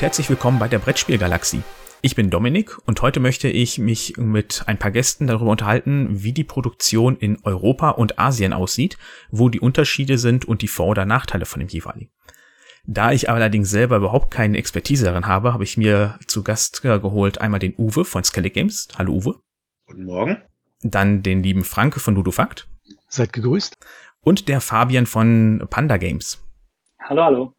Und herzlich willkommen bei der Brettspielgalaxie. Ich bin Dominik und heute möchte ich mich mit ein paar Gästen darüber unterhalten, wie die Produktion in Europa und Asien aussieht, wo die Unterschiede sind und die Vor- oder Nachteile von dem jeweiligen. Da ich allerdings selber überhaupt keine Expertise darin habe, habe ich mir zu Gast geholt einmal den Uwe von Skellig Games. Hallo Uwe. Guten Morgen. Dann den lieben Franke von Ludofakt. Seid gegrüßt. Und der Fabian von Panda Games. Hallo, hallo.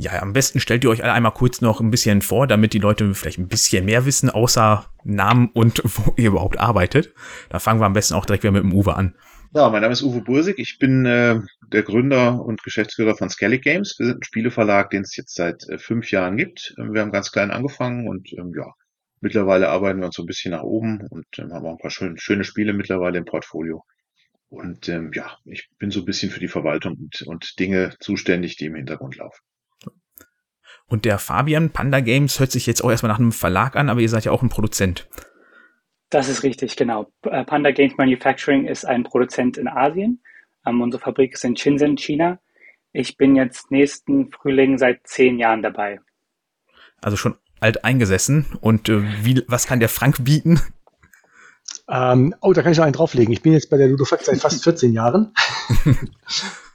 Ja, am besten stellt ihr euch alle einmal kurz noch ein bisschen vor, damit die Leute vielleicht ein bisschen mehr wissen, außer Namen und wo ihr überhaupt arbeitet. Da fangen wir am besten auch direkt wieder mit dem Uwe an. Ja, mein Name ist Uwe Bursig. Ich bin äh, der Gründer und Geschäftsführer von Skellig Games. Wir sind ein Spieleverlag, den es jetzt seit äh, fünf Jahren gibt. Ähm, wir haben ganz klein angefangen und ähm, ja, mittlerweile arbeiten wir uns so ein bisschen nach oben und ähm, haben auch ein paar schön, schöne Spiele mittlerweile im Portfolio. Und ähm, ja, ich bin so ein bisschen für die Verwaltung und, und Dinge zuständig, die im Hintergrund laufen. Und der Fabian Panda Games hört sich jetzt auch erstmal nach einem Verlag an, aber ihr seid ja auch ein Produzent. Das ist richtig, genau. Äh, Panda Games Manufacturing ist ein Produzent in Asien. Ähm, unsere Fabrik ist in Shenzhen, China. Ich bin jetzt nächsten Frühling seit zehn Jahren dabei. Also schon alt eingesessen. Und äh, wie, was kann der Frank bieten? Ähm, oh, da kann ich noch einen drauflegen. Ich bin jetzt bei der Ludofact seit fast 14 Jahren.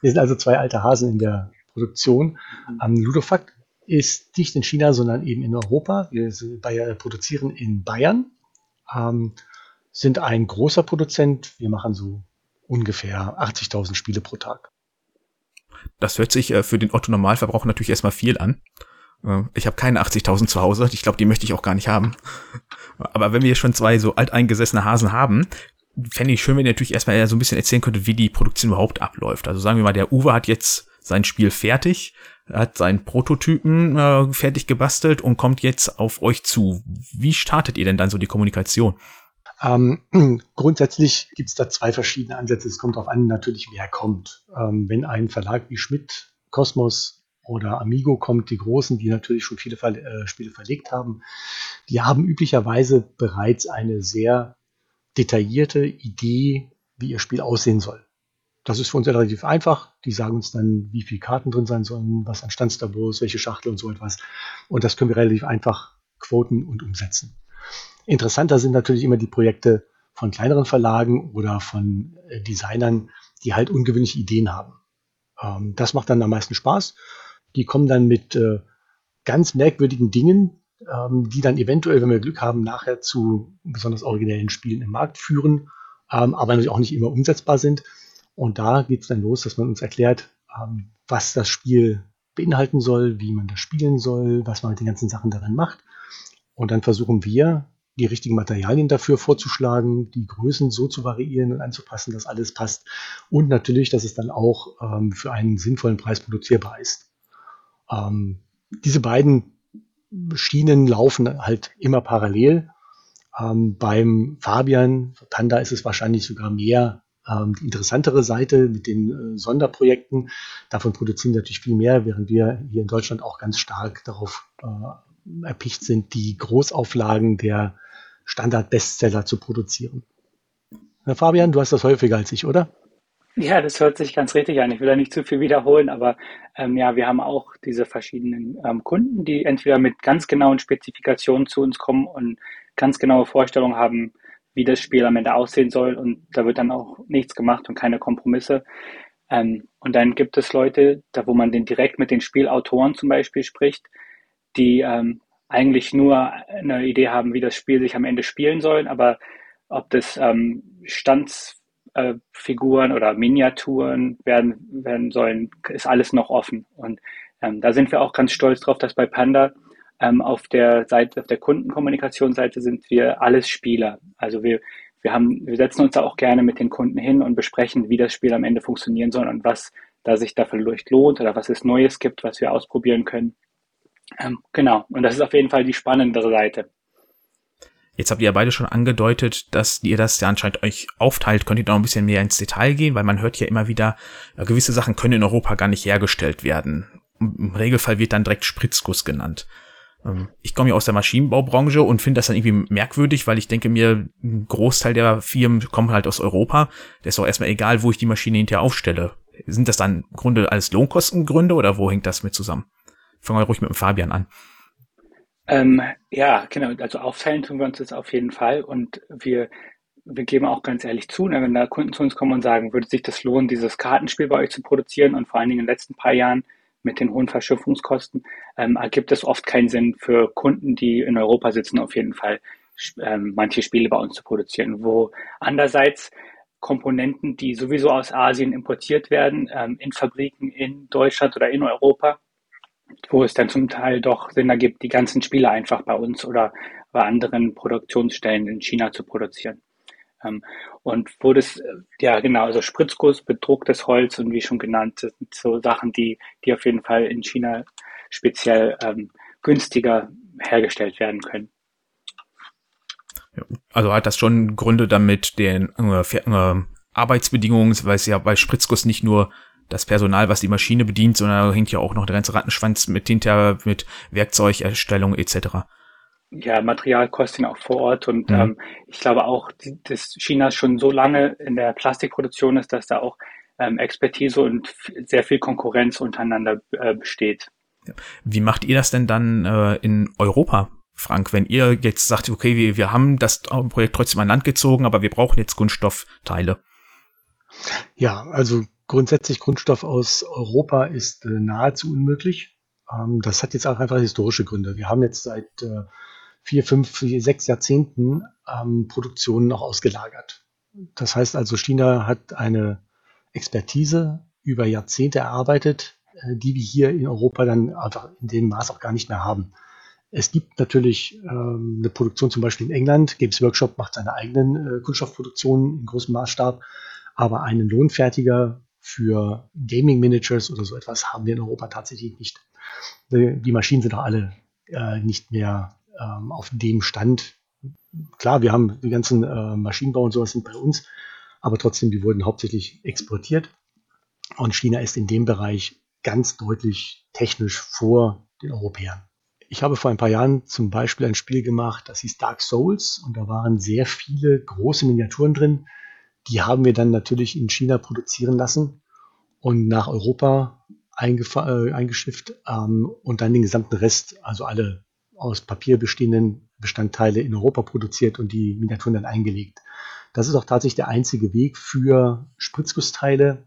Wir sind also zwei alte Hasen in der Produktion. Ähm, Ludofact ist nicht in China, sondern eben in Europa. Wir bei, produzieren in Bayern, ähm, sind ein großer Produzent. Wir machen so ungefähr 80.000 Spiele pro Tag. Das hört sich äh, für den Otto Normalverbraucher natürlich erstmal viel an. Äh, ich habe keine 80.000 zu Hause. Ich glaube, die möchte ich auch gar nicht haben. Aber wenn wir schon zwei so alteingesessene Hasen haben, fände ich schön, wenn ihr natürlich erstmal eher so ein bisschen erzählen könntet, wie die Produktion überhaupt abläuft. Also sagen wir mal, der Uwe hat jetzt sein Spiel fertig, hat seinen Prototypen äh, fertig gebastelt und kommt jetzt auf euch zu. Wie startet ihr denn dann so die Kommunikation? Ähm, grundsätzlich gibt es da zwei verschiedene Ansätze. Es kommt darauf an, natürlich, wer kommt. Ähm, wenn ein Verlag wie Schmidt, Kosmos oder Amigo kommt, die großen, die natürlich schon viele Ver äh, Spiele verlegt haben, die haben üblicherweise bereits eine sehr detaillierte Idee, wie ihr Spiel aussehen soll. Das ist für uns relativ einfach. Die sagen uns dann, wie viele Karten drin sein sollen, was an Standstabos, welche Schachtel und so etwas. Und das können wir relativ einfach quoten und umsetzen. Interessanter sind natürlich immer die Projekte von kleineren Verlagen oder von äh, Designern, die halt ungewöhnliche Ideen haben. Ähm, das macht dann am meisten Spaß. Die kommen dann mit äh, ganz merkwürdigen Dingen, ähm, die dann eventuell, wenn wir Glück haben, nachher zu besonders originellen Spielen im Markt führen, ähm, aber natürlich auch nicht immer umsetzbar sind. Und da geht es dann los, dass man uns erklärt, ähm, was das Spiel beinhalten soll, wie man das spielen soll, was man mit den ganzen Sachen darin macht. Und dann versuchen wir, die richtigen Materialien dafür vorzuschlagen, die Größen so zu variieren und anzupassen, dass alles passt. Und natürlich, dass es dann auch ähm, für einen sinnvollen Preis produzierbar ist. Ähm, diese beiden Schienen laufen halt immer parallel. Ähm, beim Fabian Panda ist es wahrscheinlich sogar mehr die interessantere Seite mit den äh, Sonderprojekten. Davon produzieren wir natürlich viel mehr, während wir hier in Deutschland auch ganz stark darauf äh, erpicht sind, die Großauflagen der Standard-Bestseller zu produzieren. Herr Fabian, du hast das häufiger als ich, oder? Ja, das hört sich ganz richtig an. Ich will da nicht zu viel wiederholen, aber ähm, ja, wir haben auch diese verschiedenen ähm, Kunden, die entweder mit ganz genauen Spezifikationen zu uns kommen und ganz genaue Vorstellungen haben, wie das Spiel am Ende aussehen soll und da wird dann auch nichts gemacht und keine Kompromisse. Ähm, und dann gibt es Leute, da wo man den direkt mit den Spielautoren zum Beispiel spricht, die ähm, eigentlich nur eine Idee haben, wie das Spiel sich am Ende spielen soll, aber ob das ähm, Standsfiguren äh, oder Miniaturen werden, werden sollen, ist alles noch offen. Und ähm, da sind wir auch ganz stolz drauf, dass bei Panda ähm, auf der Seite, auf der Kundenkommunikationsseite sind wir alles Spieler. Also wir, wir haben, wir setzen uns da auch gerne mit den Kunden hin und besprechen, wie das Spiel am Ende funktionieren soll und was da sich dafür lohnt oder was es Neues gibt, was wir ausprobieren können. Ähm, genau. Und das ist auf jeden Fall die spannendere Seite. Jetzt habt ihr ja beide schon angedeutet, dass ihr das ja anscheinend euch aufteilt. Könnt ihr da noch ein bisschen mehr ins Detail gehen? Weil man hört ja immer wieder, gewisse Sachen können in Europa gar nicht hergestellt werden. Im Regelfall wird dann direkt Spritzguss genannt. Ähm, ich komme ja aus der Maschinenbaubranche und finde das dann irgendwie merkwürdig, weil ich denke mir, ein Großteil der Firmen kommen halt aus Europa. Der ist doch erstmal egal, wo ich die Maschine hinterher aufstelle. Sind das dann im Grunde alles Lohnkostengründe oder wo hängt das mit zusammen? fangen wir ruhig mit dem Fabian an. Ähm, ja, genau. Also aufteilen tun wir uns das auf jeden Fall. Und wir, wir geben auch ganz ehrlich zu, ne, wenn da Kunden zu uns kommen und sagen, würde sich das lohnen, dieses Kartenspiel bei euch zu produzieren und vor allen Dingen in den letzten paar Jahren mit den hohen Verschiffungskosten, ähm, ergibt es oft keinen Sinn für Kunden, die in Europa sitzen, auf jeden Fall ähm, manche Spiele bei uns zu produzieren. Wo andererseits Komponenten, die sowieso aus Asien importiert werden, ähm, in Fabriken in Deutschland oder in Europa, wo es dann zum Teil doch Sinn ergibt, die ganzen Spiele einfach bei uns oder bei anderen Produktionsstellen in China zu produzieren. Und wo das, ja genau, also Spritzguss, bedrucktes Holz und wie schon genannt, das sind so Sachen, die, die auf jeden Fall in China speziell ähm, günstiger hergestellt werden können. Also hat das schon Gründe damit den äh, äh, Arbeitsbedingungen, weil es ja bei Spritzguss nicht nur das Personal, was die Maschine bedient, sondern da hängt ja auch noch der ganze Rattenschwanz mit hinter, mit Werkzeugerstellung etc. Ja, Material kostet auch vor Ort und mhm. ähm, ich glaube auch, dass China schon so lange in der Plastikproduktion ist, dass da auch ähm, Expertise und sehr viel Konkurrenz untereinander äh, besteht. Wie macht ihr das denn dann äh, in Europa? Frank, wenn ihr jetzt sagt, okay, wir, wir haben das Projekt trotzdem an Land gezogen, aber wir brauchen jetzt Kunststoffteile. Ja, also grundsätzlich Kunststoff aus Europa ist äh, nahezu unmöglich. Ähm, das hat jetzt auch einfach historische Gründe. Wir haben jetzt seit äh, vier, fünf, vier, sechs Jahrzehnten ähm, Produktionen noch ausgelagert. Das heißt also, China hat eine Expertise über Jahrzehnte erarbeitet, äh, die wir hier in Europa dann einfach in dem Maß auch gar nicht mehr haben. Es gibt natürlich ähm, eine Produktion zum Beispiel in England. Games Workshop macht seine eigenen äh, Kunststoffproduktionen in großem Maßstab. Aber einen Lohnfertiger für Gaming Miniatures oder so etwas haben wir in Europa tatsächlich nicht. Die Maschinen sind auch alle äh, nicht mehr ähm, auf dem Stand. Klar, wir haben die ganzen äh, Maschinenbau und sowas sind bei uns, aber trotzdem, die wurden hauptsächlich exportiert. Und China ist in dem Bereich ganz deutlich technisch vor den Europäern. Ich habe vor ein paar Jahren zum Beispiel ein Spiel gemacht, das hieß Dark Souls und da waren sehr viele große Miniaturen drin. Die haben wir dann natürlich in China produzieren lassen und nach Europa äh, eingeschifft ähm, und dann den gesamten Rest, also alle aus Papier bestehenden Bestandteile in Europa produziert und die Miniaturen dann eingelegt. Das ist auch tatsächlich der einzige Weg für Spritzgussteile,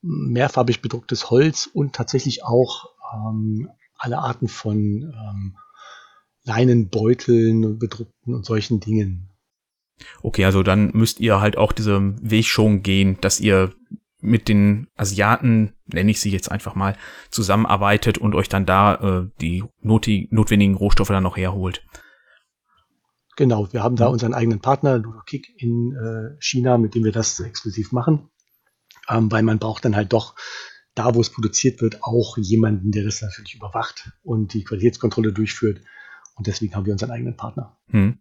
mehrfarbig bedrucktes Holz und tatsächlich auch ähm, alle Arten von ähm, Leinenbeuteln, bedruckten und solchen Dingen. Okay, also dann müsst ihr halt auch diesen Weg schon gehen, dass ihr mit den Asiaten, nenne ich sie jetzt einfach mal, zusammenarbeitet und euch dann da äh, die notwendigen Rohstoffe dann noch herholt. Genau, wir haben da unseren eigenen Partner, Ludokik in äh, China, mit dem wir das exklusiv machen, ähm, weil man braucht dann halt doch da, wo es produziert wird, auch jemanden, der das natürlich überwacht und die Qualitätskontrolle durchführt. Und deswegen haben wir unseren eigenen Partner. Hm.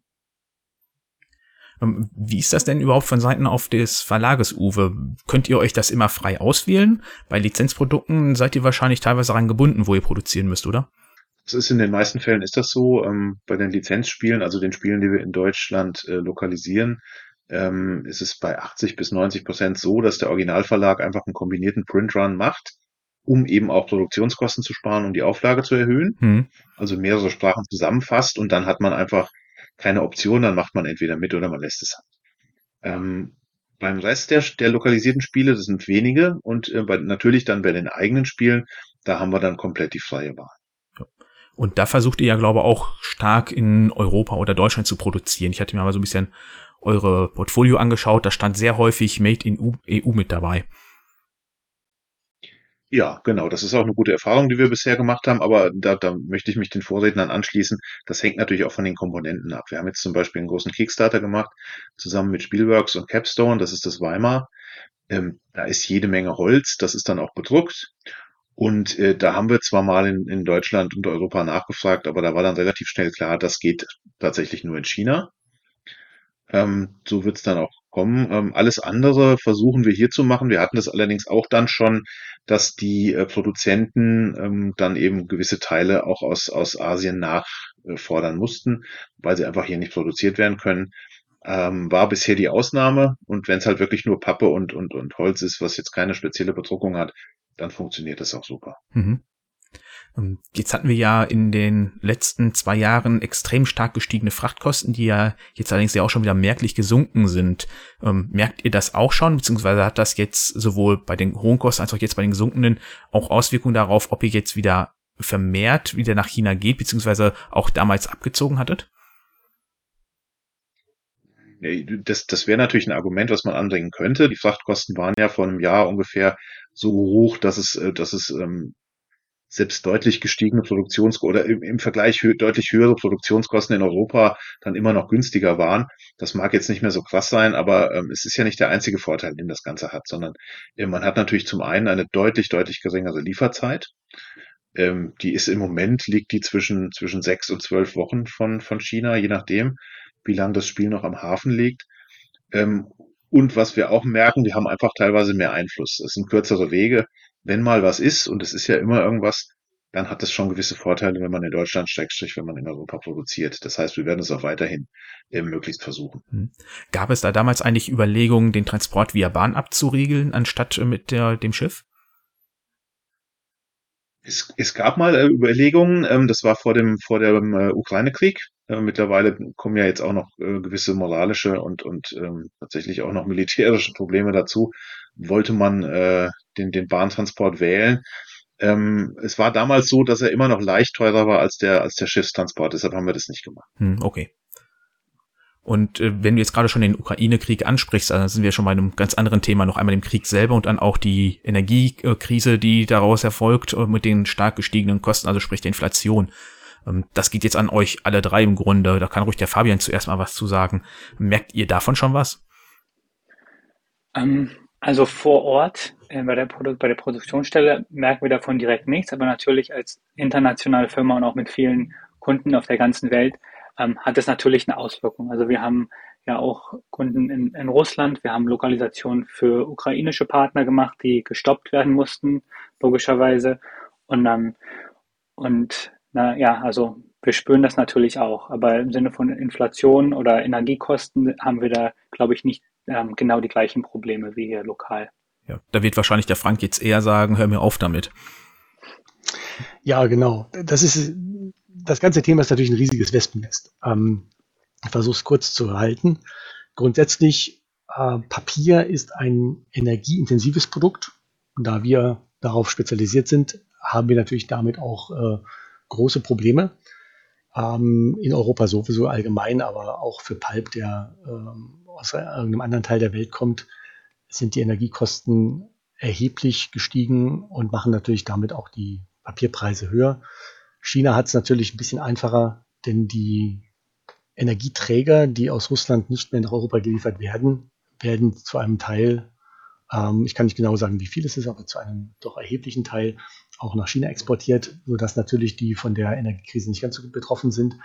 Ähm, wie ist das denn überhaupt von Seiten auf des Verlages, Uwe? Könnt ihr euch das immer frei auswählen? Bei Lizenzprodukten seid ihr wahrscheinlich teilweise daran gebunden, wo ihr produzieren müsst, oder? Das ist in den meisten Fällen ist das so. Ähm, bei den Lizenzspielen, also den Spielen, die wir in Deutschland äh, lokalisieren, ähm, ist es bei 80 bis 90 Prozent so, dass der Originalverlag einfach einen kombinierten Printrun macht, um eben auch Produktionskosten zu sparen und die Auflage zu erhöhen. Hm. Also mehrere Sprachen zusammenfasst und dann hat man einfach keine Option, dann macht man entweder mit oder man lässt es. Ähm, beim Rest der, der lokalisierten Spiele, das sind wenige und äh, bei, natürlich dann bei den eigenen Spielen, da haben wir dann komplett die freie Wahl. Und da versucht ihr ja, glaube ich, auch stark in Europa oder Deutschland zu produzieren. Ich hatte mir mal so ein bisschen eure Portfolio angeschaut, da stand sehr häufig Made in EU e mit dabei. Ja, genau. Das ist auch eine gute Erfahrung, die wir bisher gemacht haben, aber da, da möchte ich mich den Vorrednern anschließen. Das hängt natürlich auch von den Komponenten ab. Wir haben jetzt zum Beispiel einen großen Kickstarter gemacht, zusammen mit Spielworks und Capstone, das ist das Weimar. Ähm, da ist jede Menge Holz, das ist dann auch bedruckt. Und äh, da haben wir zwar mal in, in Deutschland und Europa nachgefragt, aber da war dann relativ schnell klar, das geht tatsächlich nur in China. Ähm, so wird es dann auch kommen. Ähm, alles andere versuchen wir hier zu machen. Wir hatten das allerdings auch dann schon, dass die äh, Produzenten ähm, dann eben gewisse Teile auch aus, aus Asien nachfordern mussten, weil sie einfach hier nicht produziert werden können. Ähm, war bisher die Ausnahme. Und wenn es halt wirklich nur Pappe und, und, und Holz ist, was jetzt keine spezielle Bedruckung hat, dann funktioniert das auch super. Mhm. Ähm, jetzt hatten wir ja in den letzten zwei Jahren extrem stark gestiegene Frachtkosten, die ja jetzt allerdings ja auch schon wieder merklich gesunken sind. Ähm, merkt ihr das auch schon, beziehungsweise hat das jetzt sowohl bei den hohen Kosten als auch jetzt bei den gesunkenen auch Auswirkungen darauf, ob ihr jetzt wieder vermehrt wieder nach China geht, beziehungsweise auch damals abgezogen hattet? Das, das wäre natürlich ein Argument, was man anbringen könnte. Die Frachtkosten waren ja vor einem Jahr ungefähr so hoch, dass es, äh, dass es ähm, selbst deutlich gestiegene Produktions- oder im, im Vergleich hö deutlich höhere Produktionskosten in Europa dann immer noch günstiger waren. Das mag jetzt nicht mehr so krass sein, aber ähm, es ist ja nicht der einzige Vorteil, den das Ganze hat, sondern äh, man hat natürlich zum einen eine deutlich, deutlich geringere Lieferzeit. Ähm, die ist im Moment, liegt die zwischen, zwischen sechs und zwölf Wochen von, von China, je nachdem wie lange das Spiel noch am Hafen liegt. Ähm, und was wir auch merken, wir haben einfach teilweise mehr Einfluss. Es sind kürzere Wege. Wenn mal was ist, und es ist ja immer irgendwas, dann hat es schon gewisse Vorteile, wenn man in Deutschland steckt, wenn man in Europa produziert. Das heißt, wir werden es auch weiterhin äh, möglichst versuchen. Hm. Gab es da damals eigentlich Überlegungen, den Transport via Bahn abzuriegeln, anstatt mit der, dem Schiff? Es, es gab mal äh, Überlegungen, ähm, das war vor dem, vor dem äh, Ukraine-Krieg. Äh, mittlerweile kommen ja jetzt auch noch äh, gewisse moralische und, und ähm, tatsächlich auch noch militärische Probleme dazu. Wollte man äh, den, den Bahntransport wählen? Ähm, es war damals so, dass er immer noch leicht teurer war als der, als der Schiffstransport. Deshalb haben wir das nicht gemacht. Hm, okay. Und äh, wenn du jetzt gerade schon den Ukraine-Krieg ansprichst, dann sind wir schon bei einem ganz anderen Thema, noch einmal dem Krieg selber und dann auch die Energiekrise, die daraus erfolgt, äh, mit den stark gestiegenen Kosten, also sprich der Inflation. Ähm, das geht jetzt an euch alle drei im Grunde. Da kann ruhig der Fabian zuerst mal was zu sagen. Merkt ihr davon schon was? Ähm, also vor Ort äh, bei, der Produ bei der Produktionsstelle merken wir davon direkt nichts, aber natürlich als internationale Firma und auch mit vielen Kunden auf der ganzen Welt ähm, hat es natürlich eine Auswirkung. Also wir haben ja auch Kunden in, in Russland, wir haben Lokalisationen für ukrainische Partner gemacht, die gestoppt werden mussten, logischerweise. Und dann, und na ja, also wir spüren das natürlich auch, aber im Sinne von Inflation oder Energiekosten haben wir da, glaube ich, nicht ähm, genau die gleichen Probleme wie hier lokal. Ja, da wird wahrscheinlich der Frank jetzt eher sagen, hör mir auf damit. Ja, genau. Das ist das ganze Thema ist natürlich ein riesiges Wespennest. Ähm, ich versuche es kurz zu halten. Grundsätzlich, äh, Papier ist ein energieintensives Produkt. Da wir darauf spezialisiert sind, haben wir natürlich damit auch äh, große Probleme. Ähm, in Europa sowieso allgemein, aber auch für Pulp, der ähm, aus irgendeinem anderen Teil der Welt kommt, sind die Energiekosten erheblich gestiegen und machen natürlich damit auch die Papierpreise höher. China hat es natürlich ein bisschen einfacher, denn die Energieträger, die aus Russland nicht mehr nach Europa geliefert werden, werden zu einem Teil, ähm, ich kann nicht genau sagen, wie viel es ist, aber zu einem doch erheblichen Teil auch nach China exportiert, sodass natürlich die von der Energiekrise nicht ganz so gut betroffen sind.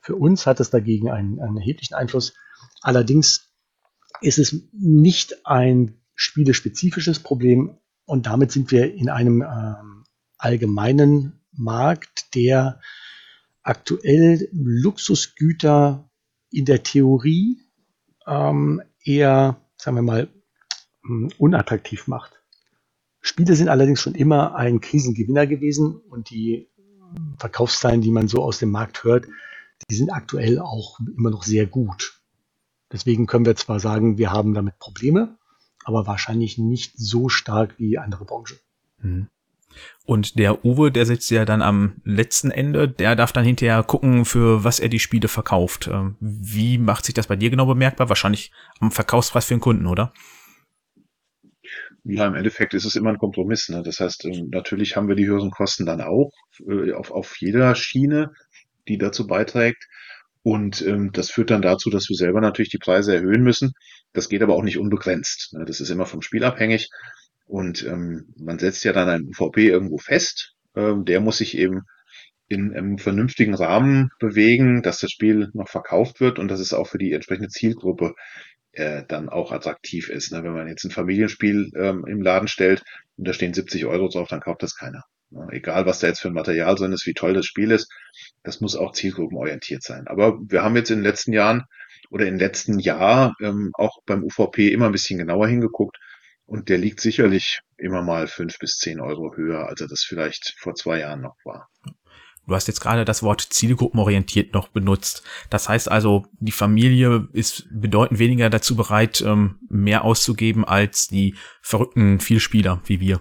Für uns hat es dagegen einen, einen erheblichen Einfluss. Allerdings ist es nicht ein spielespezifisches Problem und damit sind wir in einem ähm, allgemeinen Markt, der aktuell Luxusgüter in der Theorie ähm, eher, sagen wir mal, hm, unattraktiv macht. Spiele sind allerdings schon immer ein Krisengewinner gewesen und die Verkaufszahlen, die man so aus dem Markt hört, die sind aktuell auch immer noch sehr gut. Deswegen können wir zwar sagen, wir haben damit Probleme, aber wahrscheinlich nicht so stark wie andere Branchen. Mhm. Und der Uwe, der sitzt ja dann am letzten Ende, der darf dann hinterher gucken, für was er die Spiele verkauft. Ähm, wie macht sich das bei dir genau bemerkbar? Wahrscheinlich am Verkaufspreis für den Kunden, oder? Ja, im Endeffekt ist es immer ein Kompromiss. Ne? Das heißt, ähm, natürlich haben wir die höheren Kosten dann auch äh, auf, auf jeder Schiene, die dazu beiträgt. Und ähm, das führt dann dazu, dass wir selber natürlich die Preise erhöhen müssen. Das geht aber auch nicht unbegrenzt. Ne? Das ist immer vom Spiel abhängig. Und ähm, man setzt ja dann einen UVP irgendwo fest. Ähm, der muss sich eben in einem vernünftigen Rahmen bewegen, dass das Spiel noch verkauft wird und dass es auch für die entsprechende Zielgruppe äh, dann auch attraktiv ist. Ne? Wenn man jetzt ein Familienspiel ähm, im Laden stellt und da stehen 70 Euro drauf, dann kauft das keiner. Ne? Egal, was da jetzt für ein Material drin ist, wie toll das Spiel ist, das muss auch zielgruppenorientiert sein. Aber wir haben jetzt in den letzten Jahren oder im letzten Jahr ähm, auch beim UVP immer ein bisschen genauer hingeguckt Und der liegt sicherlich immer mal fünf bis zehn Euro höher, als er das vielleicht vor zwei Jahren noch war. Du hast jetzt gerade das Wort zielgruppenorientiert noch benutzt. Das heißt also, die Familie ist bedeutend weniger dazu bereit, ähm, mehr auszugeben als die verrückten Vielspieler wie wir.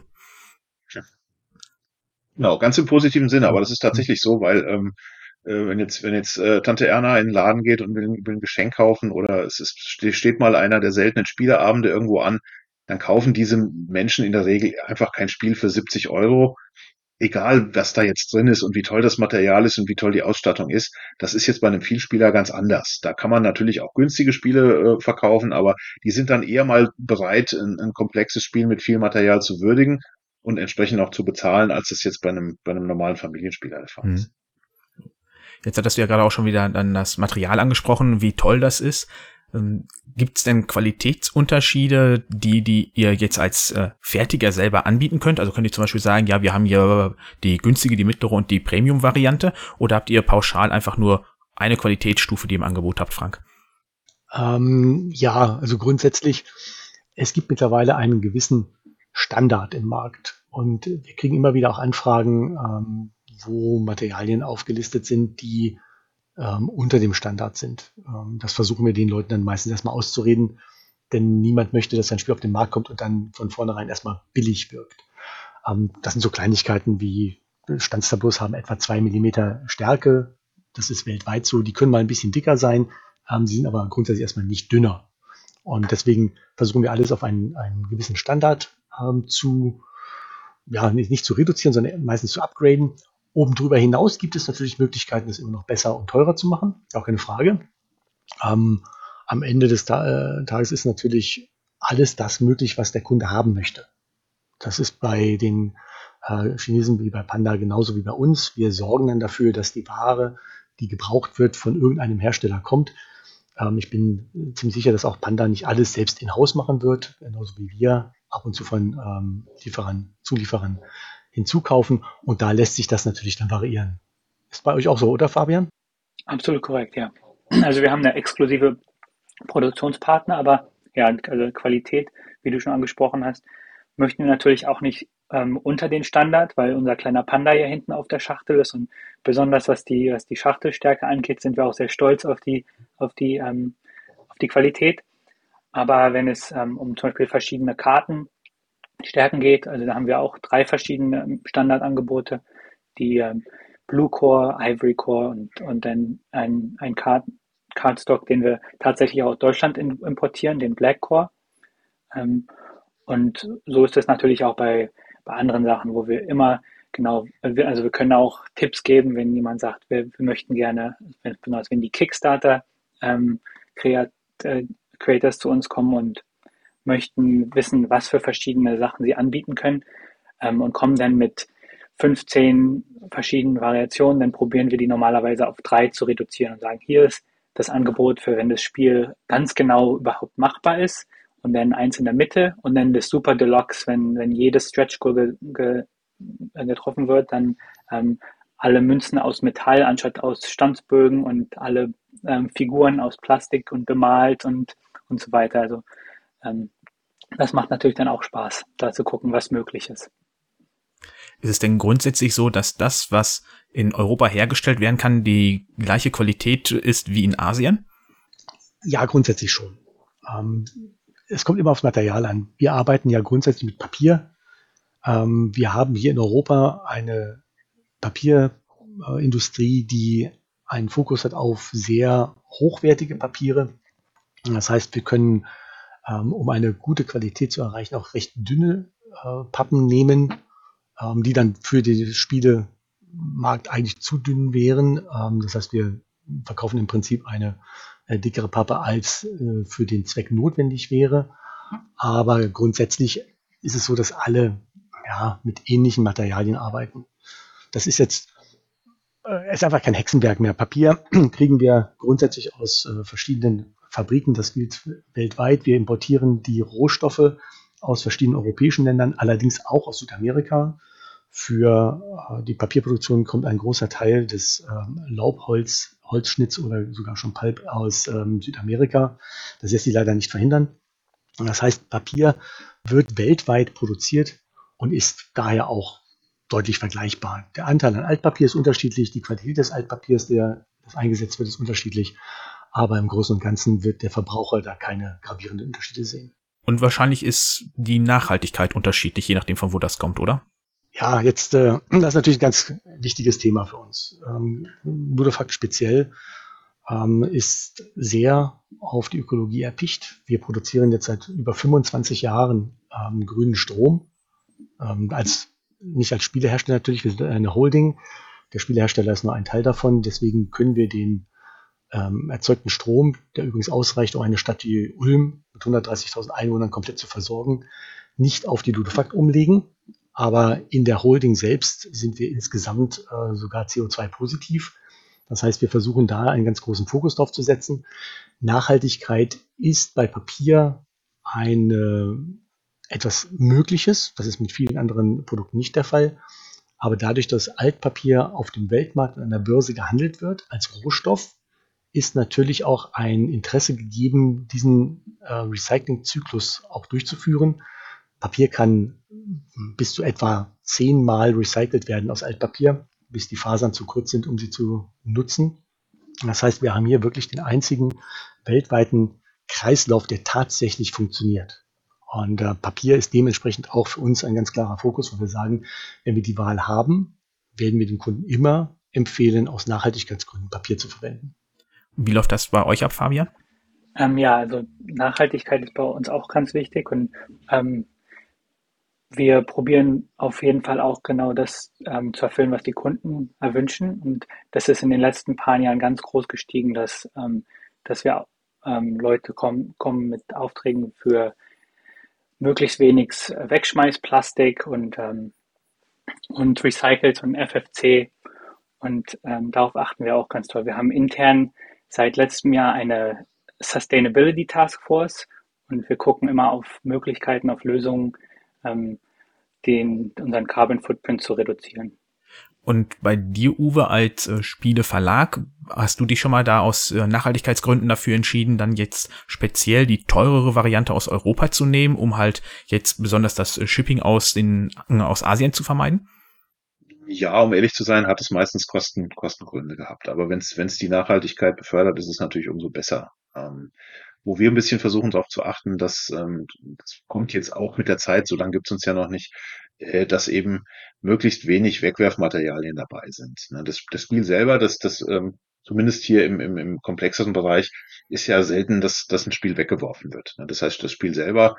Genau, ganz im positiven Sinne, aber das ist tatsächlich so, weil ähm, äh, wenn jetzt, wenn jetzt äh, Tante Erna in den Laden geht und will, will ein Geschenk kaufen oder es ist, steht mal einer der seltenen Spieleabende irgendwo an, dann kaufen diese Menschen in der Regel einfach kein Spiel für 70 Euro, egal was da jetzt drin ist und wie toll das Material ist und wie toll die Ausstattung ist, das ist jetzt bei einem Vielspieler ganz anders. Da kann man natürlich auch günstige Spiele äh, verkaufen, aber die sind dann eher mal bereit, ein, ein, komplexes Spiel mit viel Material zu würdigen und entsprechend auch zu bezahlen, als das jetzt bei einem, bei einem normalen Familienspieler der Fall mhm. Jetzt hattest du ja gerade auch schon wieder dann das Material angesprochen, wie toll das ist. Ähm, Gibt es denn Qualitätsunterschiede, die, die ihr jetzt als äh, Fertiger selber anbieten könnt? Also könnt ihr zum Beispiel sagen, ja, wir haben hier die günstige, die mittlere und die Premium-Variante? Oder habt ihr pauschal einfach nur eine Qualitätsstufe, die ihr im Angebot habt, Frank? Ähm, ja, also grundsätzlich, es gibt mittlerweile einen gewissen Standard im Markt. Und wir kriegen immer wieder auch Anfragen, ähm, wo Materialien aufgelistet sind, die ähm, unter dem Standard sind. Ähm, das versuchen wir den Leuten dann meistens erstmal auszureden, denn niemand möchte, dass sein Spiel auf den Markt kommt und dann von vornherein erstmal billig wirkt. Ähm, das sind so Kleinigkeiten wie Standstablos haben etwa zwei Millimeter Stärke. Das ist weltweit so. Die können mal ein bisschen dicker sein, ähm, sie sind aber grundsätzlich erstmal nicht dünner. Und deswegen versuchen wir alles auf einen, einen gewissen Standard ähm, zu, ja, nicht, nicht zu reduzieren, sondern meistens zu upgraden Oben drüber hinaus gibt es natürlich Möglichkeiten, es immer noch besser und teurer zu machen. Auch keine Frage. Ähm, am Ende des Ta äh, Tages ist natürlich alles das möglich, was der Kunde haben möchte. Das ist bei den äh, Chinesen wie bei Panda genauso wie bei uns. Wir sorgen dann dafür, dass die Ware, die gebraucht wird, von irgendeinem Hersteller kommt. Ähm, ich bin ziemlich sicher, dass auch Panda nicht alles selbst in-house machen wird, genauso wie wir ab und zu von ähm, Lieferern, Zulieferern hinzukaufen und da lässt sich das natürlich dann variieren. Ist bei euch auch so, oder Fabian? Absolut korrekt, ja. Also wir haben eine exklusive Produktionspartner, aber ja, also Qualität, wie du schon angesprochen hast, möchten wir natürlich auch nicht ähm, unter den Standard, weil unser kleiner Panda hier hinten auf der Schachtel ist und besonders was die, was die Schachtelstärke angeht, sind wir auch sehr stolz auf die, auf die, ähm, auf die Qualität. Aber wenn es ähm, um zum Beispiel verschiedene Karten Stärken geht. Also da haben wir auch drei verschiedene Standardangebote, die ähm, Blue Core, Ivory Core und, und dann ein, ein Card, Cardstock, den wir tatsächlich auch aus Deutschland importieren, den Black Core. Ähm, und so ist es natürlich auch bei, bei anderen Sachen, wo wir immer genau, also wir können auch Tipps geben, wenn jemand sagt, wir, wir möchten gerne, wenn, wenn die Kickstarter ähm, äh, Creators zu uns kommen und möchten wissen, was für verschiedene Sachen sie anbieten können ähm, und kommen dann mit 15 verschiedenen Variationen, dann probieren wir die normalerweise auf drei zu reduzieren und sagen, hier ist das Angebot für, wenn das Spiel ganz genau überhaupt machbar ist und dann eins in der Mitte und dann das Super Deluxe, wenn, wenn jedes Stretch Goal ge, ge, äh, getroffen wird, dann ähm, alle Münzen aus Metall anstatt aus Stanzbögen und alle ähm, Figuren aus Plastik und bemalt und, und so weiter. Also ähm, das macht natürlich dann auch Spaß, da zu gucken, was möglich ist. Ist es denn grundsätzlich so, dass das, was in Europa hergestellt werden kann, die gleiche Qualität ist wie in Asien? Ja, grundsätzlich schon. Ähm, es kommt immer aufs Material an. Wir arbeiten ja grundsätzlich mit Papier. Ähm, wir haben hier in Europa eine Papierindustrie, die einen Fokus hat auf sehr hochwertige Papiere. Das heißt, wir können ähm, um eine gute Qualität zu erreichen, auch recht dünne äh, Pappen nehmen, ähm, die dann für den Spielemarkt eigentlich zu dünn wären. Ähm, das heißt, wir verkaufen im Prinzip eine äh, dickere Pappe, als äh, für den Zweck notwendig wäre. Aber grundsätzlich ist es so, dass alle ja, mit ähnlichen Materialien arbeiten. Das ist jetzt äh, ist einfach kein Hexenwerk mehr. Papier kriegen wir grundsätzlich aus äh, verschiedenen Fabriken, das gilt weltweit. Wir importieren die Rohstoffe aus verschiedenen europäischen Ländern, allerdings auch aus Südamerika. Für äh, die Papierproduktion kommt ein großer Teil des ähm, Laubholz, Holzschnitts oder sogar schon Pulp aus ähm, Südamerika. Das lässt sich leider nicht verhindern. Das heißt, Papier wird weltweit produziert und ist daher auch deutlich vergleichbar. Der Anteil an Altpapier ist unterschiedlich, die Qualität des Altpapiers, der das eingesetzt wird, ist unterschiedlich. Aber im Großen und Ganzen wird der Verbraucher da keine gravierenden Unterschiede sehen. Und wahrscheinlich ist die Nachhaltigkeit unterschiedlich, je nachdem, von wo das kommt, oder? Ja, jetzt, äh, das ist natürlich ein ganz wichtiges Thema für uns. Ähm, Ludofakt speziell ähm, ist sehr auf die Ökologie erpicht. Wir produzieren jetzt seit über 25 Jahren ähm, grünen Strom. Ähm, als, nicht als Spielehersteller natürlich, wir sind eine Holding. Der Spielehersteller ist nur ein Teil davon. Deswegen können wir den ähm, erzeugten Strom, der übrigens ausreicht, um eine Stadt wie Ulm mit 130.000 Einwohnern komplett zu versorgen, nicht auf die Ludofakt umlegen. Aber in der Holding selbst sind wir insgesamt äh, sogar CO2-positiv. Das heißt, wir versuchen da einen ganz großen Fokus drauf zu setzen. Nachhaltigkeit ist bei Papier ein etwas Mögliches. Das ist mit vielen anderen Produkten nicht der Fall. Aber dadurch, dass Altpapier auf dem Weltmarkt an der Börse gehandelt wird als Rohstoff, ist natürlich auch ein Interesse gegeben, diesen äh, Recyclingzyklus auch durchzuführen. Papier kann bis zu etwa zehnmal recycelt werden aus Altpapier bis die Fasern zu kurz sind, um sie zu nutzen. Das heißt, wir haben hier wirklich den einzigen weltweiten Kreislauf, der tatsächlich funktioniert. Und äh, Papier ist dementsprechend auch für uns ein ganz klarer Fokus, wo wir sagen, wenn wir die Wahl haben, werden wir den Kunden immer empfehlen, aus Nachhaltigkeitsgründen Papier zu verwenden. Wie läuft das bei euch ab, Fabian? Ähm, ja, also Nachhaltigkeit ist bei uns auch ganz wichtig und ähm, wir probieren auf jeden Fall auch genau das ähm, zu erfüllen, was die Kunden erwünschen. Und das ist in den letzten paar Jahren ganz groß gestiegen, dass, ähm, dass wir ähm, Leute kommen, kommen mit Aufträgen für möglichst wenig Wegschmeißplastik und, ähm, und Recycelt und FFC. Und darauf achten wir auch ganz toll. Wir haben intern seit letztem Jahr eine Sustainability Task Force und wir gucken immer auf Möglichkeiten, auf Lösungen, ähm, den, unseren Carbon Footprint zu reduzieren. Und bei dir, Uwe, als äh, Spieleverlag, hast du dich schon mal da aus äh, Nachhaltigkeitsgründen dafür entschieden, dann jetzt speziell die teurere Variante aus Europa zu nehmen, um halt jetzt besonders das äh, Shipping aus den aus Asien zu vermeiden? Ja, um ehrlich zu sein, hat es meistens Kosten, Kostengründe gehabt. Aber wenn es die Nachhaltigkeit befördert, ist es natürlich umso besser. Ähm, wo wir ein bisschen versuchen darauf zu achten, dass ähm, das kommt jetzt auch mit der Zeit, so lange gibt es uns ja noch nicht, äh, dass eben möglichst wenig Wegwerfmaterialien dabei sind. Ne? Das, das Spiel selber, das, das ähm, zumindest hier im, im, im komplexeren Bereich, ist ja selten, dass, dass ein Spiel weggeworfen wird. Ne? Das heißt, das Spiel selber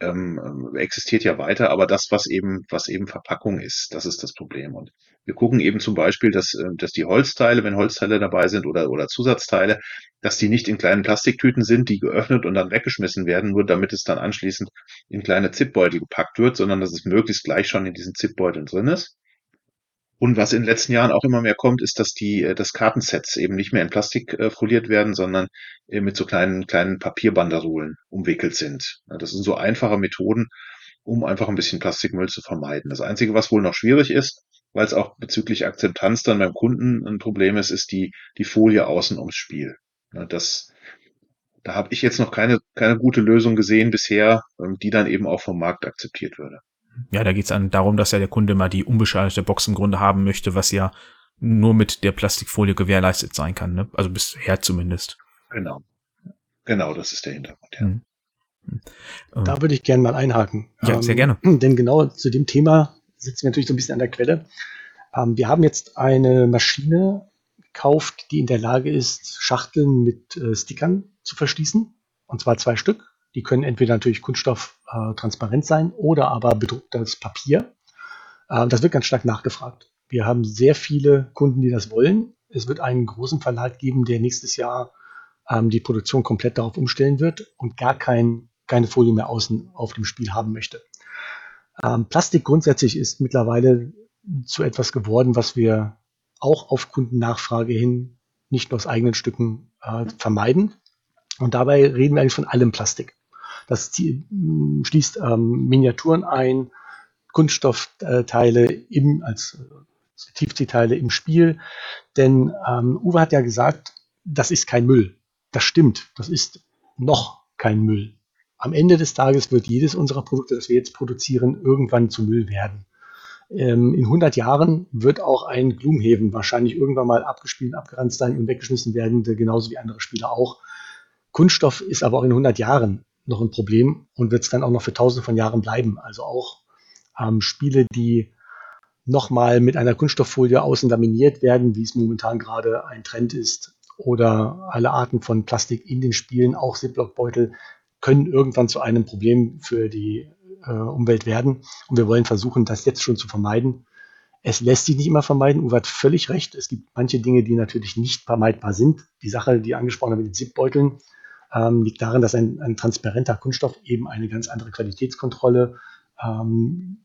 ähm, ähm, existiert ja weiter, aber das, was eben, was eben Verpackung ist, das ist das Problem. Und wir gucken eben zum Beispiel, dass, äh, dass die Holzteile, wenn Holzteile dabei sind oder, oder Zusatzteile, dass die nicht in kleinen Plastiktüten sind, die geöffnet und dann weggeschmissen werden, nur damit es dann anschließend in kleine Zipbeutel gepackt wird, sondern dass es möglichst gleich schon in diesen Zipbeuteln drin ist. Und was in den letzten Jahren auch immer mehr kommt, ist, dass die, äh, das Kartensets eben nicht mehr in Plastik äh, foliert werden, sondern äh, mit so kleinen, kleinen Papierbanderolen umwickelt sind. Das sind so einfache Methoden, um einfach ein bisschen Plastikmüll zu vermeiden. Das Einzige, was wohl noch schwierig ist, weil es auch bezüglich Akzeptanz dann beim Kunden ein Problem ist, ist die, die Folie außen ums Spiel. Das, da habe ich jetzt noch keine, keine gute Lösung gesehen bisher, ähm, die dann eben auch vom Markt akzeptiert würde. Ja, da geht es darum, dass ja der Kunde mal die unbeschadete Box im Grunde haben möchte, was ja nur mit der Plastikfolie gewährleistet sein kann, ne? Also bisher zumindest. Genau. Genau, das ist der Hintergrund, ja. Hm. hm. Da würde ich gerne mal einhaken. Ja, sehr gerne. Ähm, denn genau zu dem Thema sitzen wir natürlich so ein bisschen an der Quelle. Ähm, wir haben jetzt eine Maschine gekauft, die in der Lage ist, Schachteln mit äh, Stickern zu verschließen. Und zwar zwei Stück. Die können entweder natürlich Kunststoff äh, sein oder aber bedrucktes Papier. Äh, das wird ganz stark nachgefragt. Wir haben sehr viele Kunden, die das wollen. Es wird einen großen Verlag geben, der nächstes Jahr ähm, die Produktion komplett darauf umstellen wird und gar kein, keine Folie mehr außen auf dem Spiel haben möchte. Ähm, Plastik grundsätzlich ist mittlerweile zu etwas geworden, was wir auch auf Kundennachfrage hin nicht nur aus eigenen Stücken äh, vermeiden. Und dabei reden wir eigentlich von allem Plastik. Das mm, schließt ähm, Miniaturen ein, Kunststoffteile im, als äh, Tiefziehteile im Spiel. Denn ähm, Uwe hat ja gesagt, das ist kein Müll. Das stimmt, das ist noch kein Müll. am Ende des Tages wird jedes unserer Produkte, das wir jetzt produzieren, irgendwann zu Müll werden. Ähm, in 100 Jahren wird auch ein Gloomhaven wahrscheinlich irgendwann mal abgespielt, abgeranzt sein und weggeschmissen werden, genauso wie andere Spiele auch. Kunststoff ist aber auch in 100 Jahren noch ein Problem und wird es dann auch noch für tausende von Jahren bleiben. Also auch ähm, Spiele, die nochmal mit einer Kunststofffolie außen laminiert werden, wie es momentan gerade ein Trend ist, oder alle Arten von Plastik in den Spielen, auch Ziploc-Beutel, können irgendwann zu einem Problem für die äh, Umwelt werden. Und wir wollen versuchen, das jetzt schon zu vermeiden. Es lässt sich nicht immer vermeiden. Uwe hat völlig recht. Es gibt manche Dinge, die natürlich nicht vermeidbar sind. Die Sache, die angesprochen haben mit den Zipbeuteln, ähm, liegt darin, dass ein, ein, transparenter Kunststoff eben eine ganz andere Qualitätskontrolle ähm,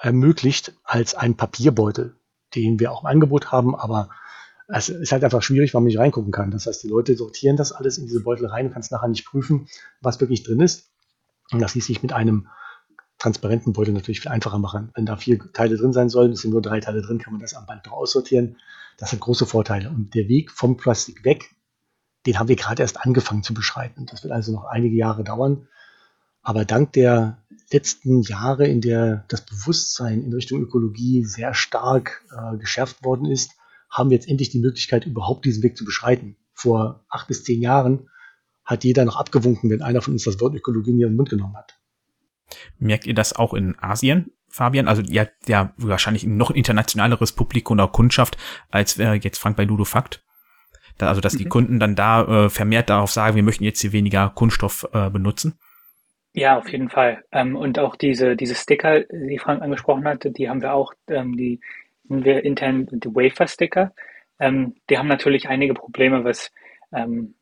ermöglicht als ein Papierbeutel, den wir auch im Angebot haben, aber es ist halt einfach schwierig, weil man nicht reingucken kann. Das heißt, die Leute sortieren das alles in diese Beutel rein, du kannst nachher nicht prüfen, was wirklich drin ist. Und das ließ sich mit einem transparenten Beutel natürlich viel einfacher machen. Wenn da vier Teile drin sein sollen, es sind nur drei Teile drin, kann man das am Band noch aussortieren. Das hat große Vorteile. Und der Weg vom Plastik weg, den haben wir gerade erst angefangen zu beschreiten. Das wird also noch einige Jahre dauern. Aber dank der letzten Jahre, in der das Bewusstsein in Richtung Ökologie sehr stark äh, geschärft worden ist, haben wir jetzt endlich die Möglichkeit, überhaupt diesen Weg zu beschreiten. Vor acht bis zehn Jahren hat jeder noch abgewunken, wenn einer von uns das Wort Ökologie in den Mund genommen hat. Merkt ihr das auch in Asien, Fabian? Also ihr habt ja wahrscheinlich ein noch internationaleres Publikum oder Kundschaft als äh, jetzt Frank bei Ludofakt. Da, also dass mhm. die Kunden dann da äh, vermehrt darauf sagen, wir möchten jetzt hier weniger Kunststoff äh, benutzen. Ja, auf jeden Fall. Ähm, und auch diese, diese Sticker, die Frank angesprochen hatte, die haben wir auch, ähm, die wir intern die Wafer-Sticker. Ähm, die haben natürlich einige Probleme, was, ähm,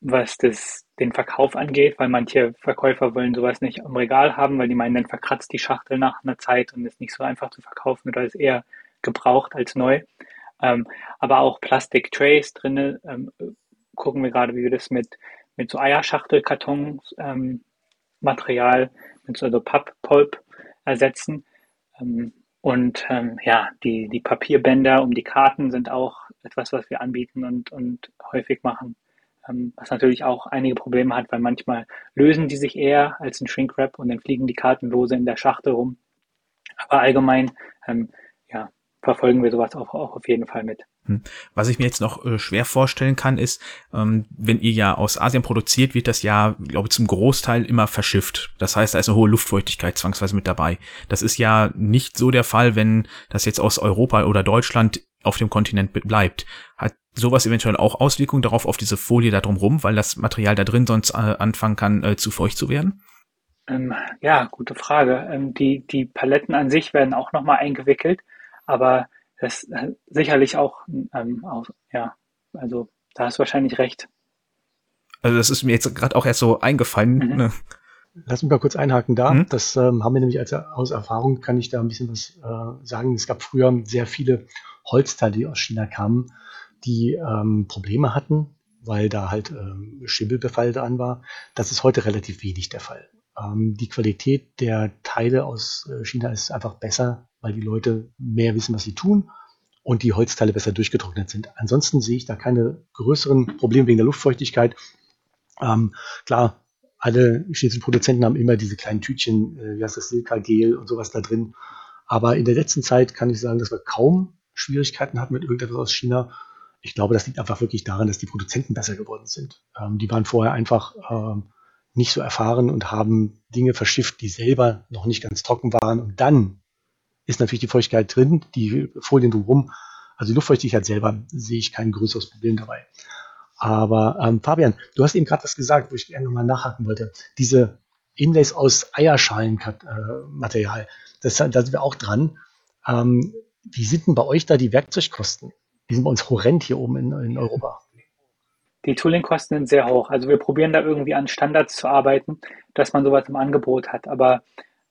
was das, den Verkauf angeht, weil manche Verkäufer wollen sowas nicht im Regal haben, weil die meinen, dann verkratzt die Schachtel nach einer Zeit und ist nicht so einfach zu verkaufen oder ist eher gebraucht als neu. Ähm, aber auch Plastik-Trays drinne ähm, gucken wir gerade, wie wir das mit, mit so Eierschachtelkartons ähm, mit so also Papppulp ersetzen. Ähm, und ähm, ja, die, die Papierbänder um die Karten sind auch etwas, was wir anbieten und, und häufig machen. Ähm, was natürlich auch einige Probleme hat, weil manchmal lösen die sich eher als ein Shrinkwrap und dann fliegen die Karten lose in der Schachtel rum. Aber allgemein ähm, verfolgen wir sowas auch, auch auf jeden Fall mit. Hm. Was ich mir jetzt noch äh, schwer vorstellen kann, ist, ähm, wenn ihr ja aus Asien produziert, wird das ja, glaube ich, zum Großteil immer verschifft. Das heißt, da ist eine hohe Luftfeuchtigkeit zwangsweise mit dabei. Das ist ja nicht so der Fall, wenn das jetzt aus Europa oder Deutschland auf dem Kontinent bleibt. Hat sowas eventuell auch Auswirkungen darauf, auf diese Folie da drumherum, weil das Material da drin sonst äh, anfangen kann, äh, zu feucht zu werden? Ähm, ja, gute Frage. Ähm, die, die Paletten an sich werden auch nochmal eingewickelt, aber das äh, sicherlich auch, ähm, auch, ja, also da hast du wahrscheinlich recht. Also das ist mir jetzt gerade auch erst so eingefallen. Mhm. Ne? Lass mich mal kurz einhaken da. Mhm. Das ähm, haben wir nämlich als aus Erfahrung, kann ich da ein bisschen was äh, sagen. Es gab früher sehr viele Holzteile, die aus China kamen, die ähm, Probleme hatten, weil da halt ähm, Schimmelbefall dran war. Das ist heute relativ wenig der Fall. Ähm, die Qualität der Teile aus äh, China ist einfach besser, weil die Leute mehr wissen, was sie tun und die Holzteile besser durchgetrocknet sind. Ansonsten sehe ich da keine größeren Probleme wegen der Luftfeuchtigkeit. Ähm, klar, alle chinesischen Produzenten haben immer diese kleinen Tütchen, äh, wie heißt das, Silka-Gel und sowas da drin. Aber in der letzten Zeit kann ich sagen, dass wir kaum Schwierigkeiten hatten mit irgendetwas aus China. Ich glaube, das liegt einfach wirklich daran, dass die Produzenten besser geworden sind. Ähm, die waren vorher einfach ähm, nicht so erfahren und haben Dinge verschifft, die selber noch nicht ganz trocken waren. Und dann ist natürlich die Feuchtigkeit drin, die Folien drumherum. Also die Luftfeuchtigkeit selber sehe ich kein größeres Problem dabei. Aber ähm, Fabian, du hast eben gerade was gesagt, wo ich gerne nochmal nachhaken wollte. Diese Inlays aus Eierschalenmaterial, äh, das, da sind wir auch dran. Ähm, wie sind denn bei euch da die Werkzeugkosten? Die sind bei uns horrend hier oben in, in Europa. Die Toolingkosten sind sehr hoch. Also wir probieren da irgendwie an Standards zu arbeiten, dass man sowas im Angebot hat. Aber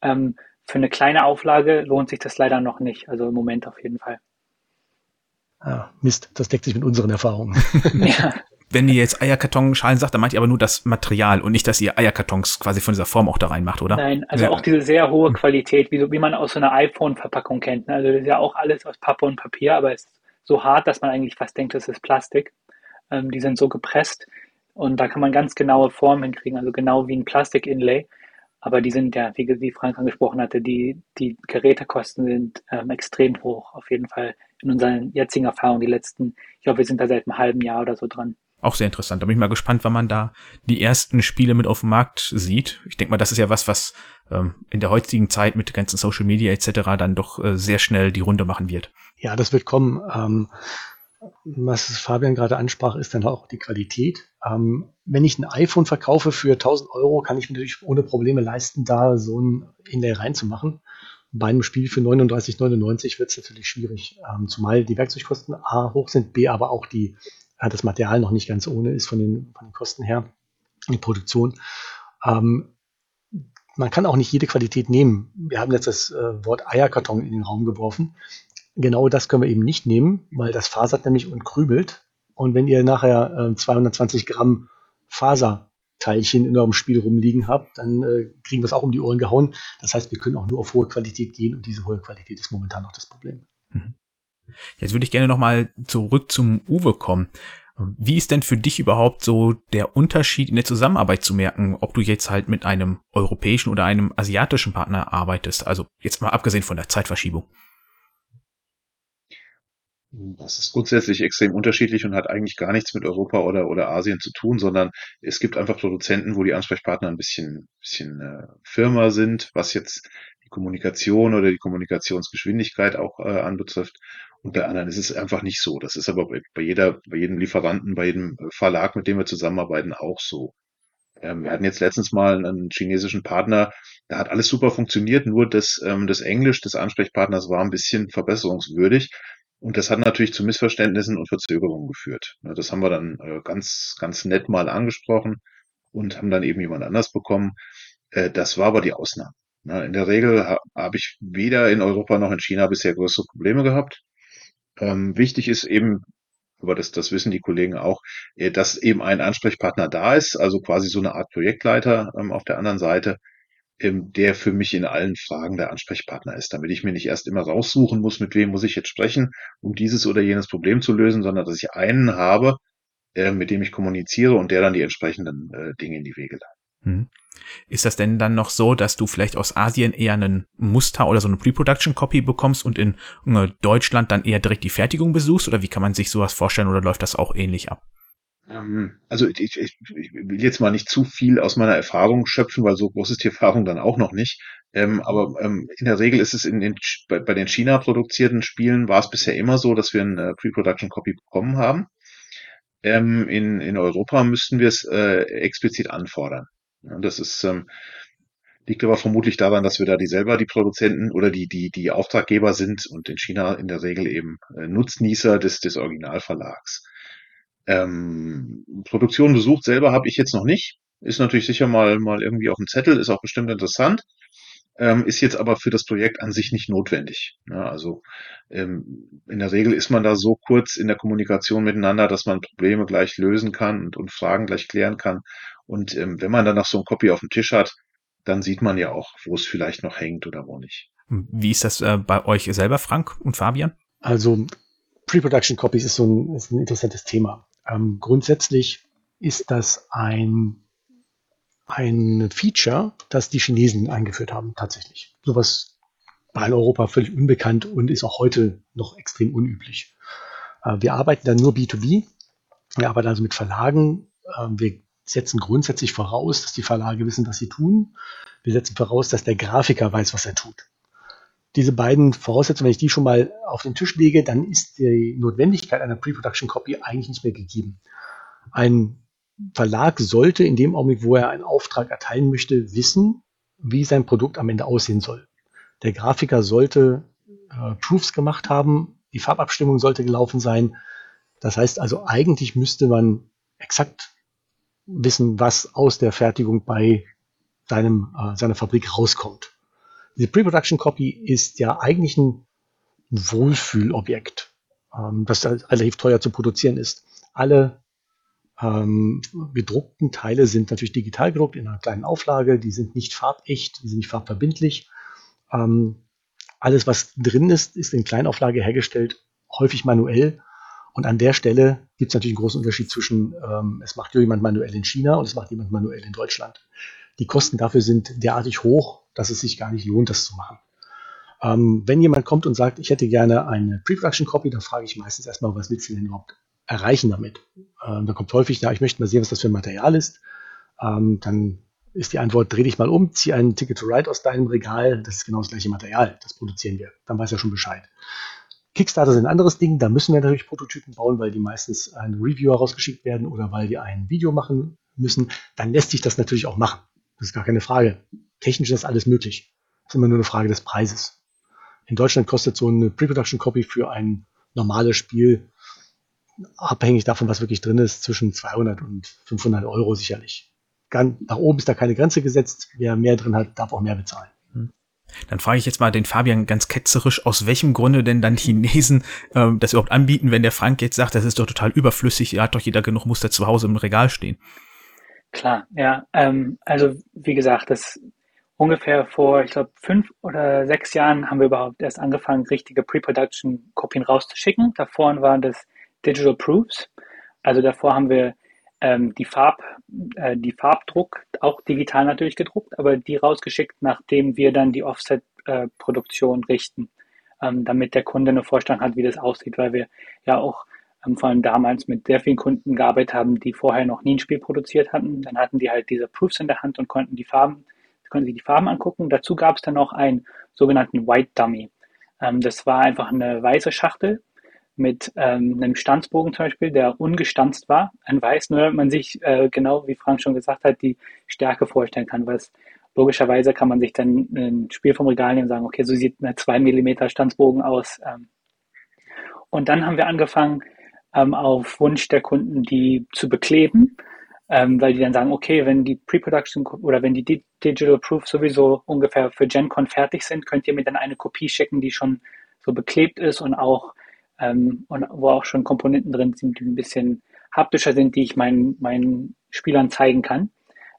ähm, für eine kleine Auflage lohnt sich das leider noch nicht. Also im Moment auf jeden Fall. Ah, Mist, das deckt sich mit unseren Erfahrungen. ja. Wenn ihr jetzt Eierkartonschalen sagt, dann meint ihr aber nur das Material und nicht, dass ihr Eierkartons quasi von dieser Form auch da reinmacht, oder? Nein, also ja. auch diese sehr hohe Qualität, wie, so, wie man aus so einer iPhone-Verpackung kennt. Also das ist ja auch alles aus Pappe und Papier, aber es ist so hart, dass man eigentlich fast denkt, das ist Plastik. Ähm, die sind so gepresst. Und da kann man ganz genaue Formen hinkriegen, also genau wie ein Plastik-Inlay. Aber die sind ja, wie, wie Frank angesprochen hatte, die, die Gerätekosten sind ähm, extrem hoch. Auf jeden Fall in unseren jetzigen Erfahrungen, die letzten, ich glaube, wir sind da seit einem halben Jahr oder so dran. Auch sehr interessant. Da bin ich mal gespannt, wann man da die ersten Spiele mit auf dem Markt sieht. Ich denke mal, das ist ja was, was ähm, in der heutigen Zeit mit ganzen Social Media etc. dann doch äh, sehr schnell die Runde machen wird. Ja, das wird kommen. Ähm, was Fabian gerade ansprach, ist dann auch die Qualität. Ähm, wenn ich ein iPhone verkaufe für 1000 Euro, kann ich mir natürlich ohne Probleme leisten, da so ein Inlay reinzumachen. Bei einem Spiel für 39,99 wird es natürlich schwierig, ähm, zumal die Werkzeugkosten A hoch sind, B aber auch die, äh, das Material noch nicht ganz ohne ist von den, von den Kosten her, die Produktion. Ähm, man kann auch nicht jede Qualität nehmen. Wir haben jetzt das äh, Wort Eierkarton in den Raum geworfen. Genau das können wir eben nicht nehmen, weil das fasert nämlich und krübelt. Und wenn ihr nachher äh, 220 Gramm Faserteilchen in eurem Spiel rumliegen habt, dann äh, kriegen wir es auch um die Ohren gehauen. Das heißt, wir können auch nur auf hohe Qualität gehen und diese hohe Qualität ist momentan noch das Problem. Mhm. Jetzt würde ich gerne nochmal zurück zum Uwe kommen. Wie ist denn für dich überhaupt so der Unterschied in der Zusammenarbeit zu merken, ob du jetzt halt mit einem europäischen oder einem asiatischen Partner arbeitest? Also jetzt mal abgesehen von der Zeitverschiebung. Das ist grundsätzlich extrem unterschiedlich und hat eigentlich gar nichts mit Europa oder, oder Asien zu tun, sondern es gibt einfach Produzenten, wo die Ansprechpartner ein bisschen, bisschen äh, firmer sind, was jetzt die Kommunikation oder die Kommunikationsgeschwindigkeit auch äh, anbetrifft. Und bei anderen ist es einfach nicht so. Das ist aber bei jeder, bei jedem Lieferanten, bei jedem Verlag, mit dem wir zusammenarbeiten, auch so. Ähm, wir hatten jetzt letztens mal einen chinesischen Partner, da hat alles super funktioniert, nur das, ähm, das Englisch des Ansprechpartners war ein bisschen verbesserungswürdig. Und das hat natürlich zu Missverständnissen und Verzögerungen geführt. Das haben wir dann äh, ganz, ganz nett mal angesprochen und haben dann eben jemand anders bekommen. Äh, das war aber die Ausnahme. In der Regel habe ich weder in Europa noch in China bisher größere Probleme gehabt. Ähm, wichtig ist eben, aber das, das wissen die Kollegen auch, äh, dass eben ein Ansprechpartner da ist, also quasi so eine Art Projektleiter ähm, auf der anderen Seite, ähm, der für mich in allen Fragen der Ansprechpartner ist, damit ich mir nicht erst immer raussuchen muss, mit wem muss ich jetzt sprechen, um dieses oder jenes Problem zu lösen, sondern dass ich einen habe, äh, mit dem ich kommuniziere und der dann die entsprechenden äh, Dinge in die Wege leitet. Hm. Ist das denn dann noch so, dass du vielleicht aus Asien eher einen Muster oder so eine Pre-Production-Copy bekommst und in äh, Deutschland dann eher direkt die Fertigung besuchst? Oder wie kann man sich sowas vorstellen oder läuft das auch ähnlich ab? Ähm, also ich, ich, ich will jetzt mal nicht zu viel aus meiner Erfahrung schöpfen, weil so groß ist die Erfahrung dann auch noch nicht. Ähm, aber ähm, in der Regel ist es in den, bei, bei den China produzierten Spielen war es bisher immer so, dass wir eine Pre-Production Copy bekommen haben. Ähm, in, in Europa müssten wir es äh, explizit anfordern. Ja, das ist ähm, liegt aber vermutlich daran, dass wir da die selber die Produzenten oder die die die Auftraggeber sind und in China in der Regel eben äh, Nutznießer des des Originalverlags. Ähm, Produktion besucht selber habe ich jetzt noch nicht. Ist natürlich sicher mal, mal irgendwie auf dem Zettel, ist auch bestimmt interessant. Ähm, ist jetzt aber für das Projekt an sich nicht notwendig. Ja, also ähm, in der Regel ist man da so kurz in der Kommunikation miteinander, dass man Probleme gleich lösen kann und, und Fragen gleich klären kann. Und ähm, wenn man dann noch so ein Copy auf dem Tisch hat, dann sieht man ja auch, wo es vielleicht noch hängt oder wo nicht. Wie ist das äh, bei euch selber, Frank und Fabian? Also Pre-Production Copies ist so ein, ist ein interessantes Thema. Ähm, grundsätzlich ist das ein, ein Feature, das die Chinesen eingeführt haben, tatsächlich. Sowas war in Europa völlig unbekannt und ist auch heute noch extrem unüblich. Äh, wir arbeiten dann nur B2B. Wir arbeiten also mit Verlagen. Äh, wir setzen grundsätzlich voraus, dass die Verlage wissen, was sie tun. Wir setzen voraus, dass der Grafiker weiß, was er tut diese beiden Voraussetzungen, wenn ich die schon mal auf den Tisch lege, dann ist die Notwendigkeit einer Pre-Production Copy eigentlich nicht mehr gegeben. Ein Verlag sollte in dem Augenblick, wo er einen Auftrag erteilen möchte, wissen, wie sein Produkt am Ende aussehen soll. Der Grafiker sollte äh, Proofs gemacht haben, die Farbabstimmung sollte gelaufen sein. Das heißt also, eigentlich müsste man exakt wissen, was aus der Fertigung bei seinem, äh, seiner Fabrik rauskommt. Diese Pre-Production Copy ist ja eigentlich ein Wohlfühlobjekt, ähm, das relativ teuer zu produzieren ist. Alle ähm, gedruckten Teile sind natürlich digital gedruckt in einer kleinen Auflage. Die sind nicht farbecht, die sind nicht farbverbindlich. Ähm, alles, was drin ist, ist in Kleinauflage hergestellt, häufig manuell. Und an der Stelle gibt es natürlich einen großen Unterschied zwischen, ähm, es macht jemand manuell in China und es macht jemand manuell in Deutschland. Die Kosten dafür sind derartig hoch, dass es sich gar nicht lohnt, das zu machen. Ähm, wenn jemand kommt und sagt, ich hätte gerne eine Pre-Production Copy, dann frage ich meistens erstmal, was willst du denn überhaupt erreichen damit? Ähm, da kommt häufig, ja, ich möchte mal sehen, was das für ein Material ist. Ähm, dann ist die Antwort, dreh dich mal um, zieh ein Ticket to Ride aus deinem Regal, das ist genau das gleiche Material, das produzieren wir. Dann weiß er schon Bescheid. Kickstarter sind ein anderes Ding, da müssen wir natürlich Prototypen bauen, weil die meistens an Reviewer rausgeschickt werden oder weil die ein Video machen müssen. Dann lässt sich das natürlich auch machen. Das ist gar keine Frage. Technisch ist das alles möglich. Das ist immer nur eine Frage des Preises. In Deutschland kostet so eine Pre-Production Copy für ein normales Spiel, abhängig davon, was wirklich drin ist, zwischen 200 und 500 Euro sicherlich. Nach oben ist da keine Grenze gesetzt. Wer mehr drin hat, darf auch mehr bezahlen. Hm. Dann frage ich jetzt mal den Fabian ganz ketzerisch, aus welchem Grunde denn dann Chinesen ähm, das überhaupt anbieten, wenn der Frank jetzt sagt, das ist doch total überflüssig, er hat doch jeder genug Muster zu Hause im Regal stehen. Klar, ja. Ähm, also wie gesagt, das ungefähr vor, ich glaube, fünf oder sechs Jahren haben wir überhaupt erst angefangen, richtige Pre-Production-Kopien rauszuschicken. Davor waren das Digital Proofs. Also davor haben wir ähm, die, Farb, äh, die Farbdruck, auch digital natürlich gedruckt, aber die rausgeschickt, nachdem wir dann die Offset-Produktion richten, ähm, damit der Kunde eine Vorstellung hat, wie das aussieht, weil wir ja auch ähm, vor allem damals mit sehr vielen Kunden gearbeitet haben, die vorher noch nie ein Spiel produziert hatten. Dann hatten die halt diese Proofs in der Hand und konnten die Farben können Sie die Farben angucken. Dazu gab es dann noch einen sogenannten White Dummy. Ähm, das war einfach eine weiße Schachtel mit ähm, einem Stanzbogen zum Beispiel, der ungestanzt war, ein Weiß, nur damit man sich äh, genau, wie Frank schon gesagt hat, die Stärke vorstellen kann, weil logischerweise kann man sich dann ein Spiel vom Regal nehmen und sagen, okay, so sieht eine 2 mm Stanzbogen aus. Ähm. Und dann haben wir angefangen, ähm, auf Wunsch der Kunden die zu bekleben ähm, weil die dann sagen, okay, wenn die Pre-Production oder wenn die Digital Proof sowieso ungefähr für GenCon fertig sind, könnt ihr mir dann eine Kopie schicken, die schon so beklebt ist und auch ähm, und wo auch schon Komponenten drin sind, die ein bisschen haptischer sind, die ich meinen, meinen Spielern zeigen kann.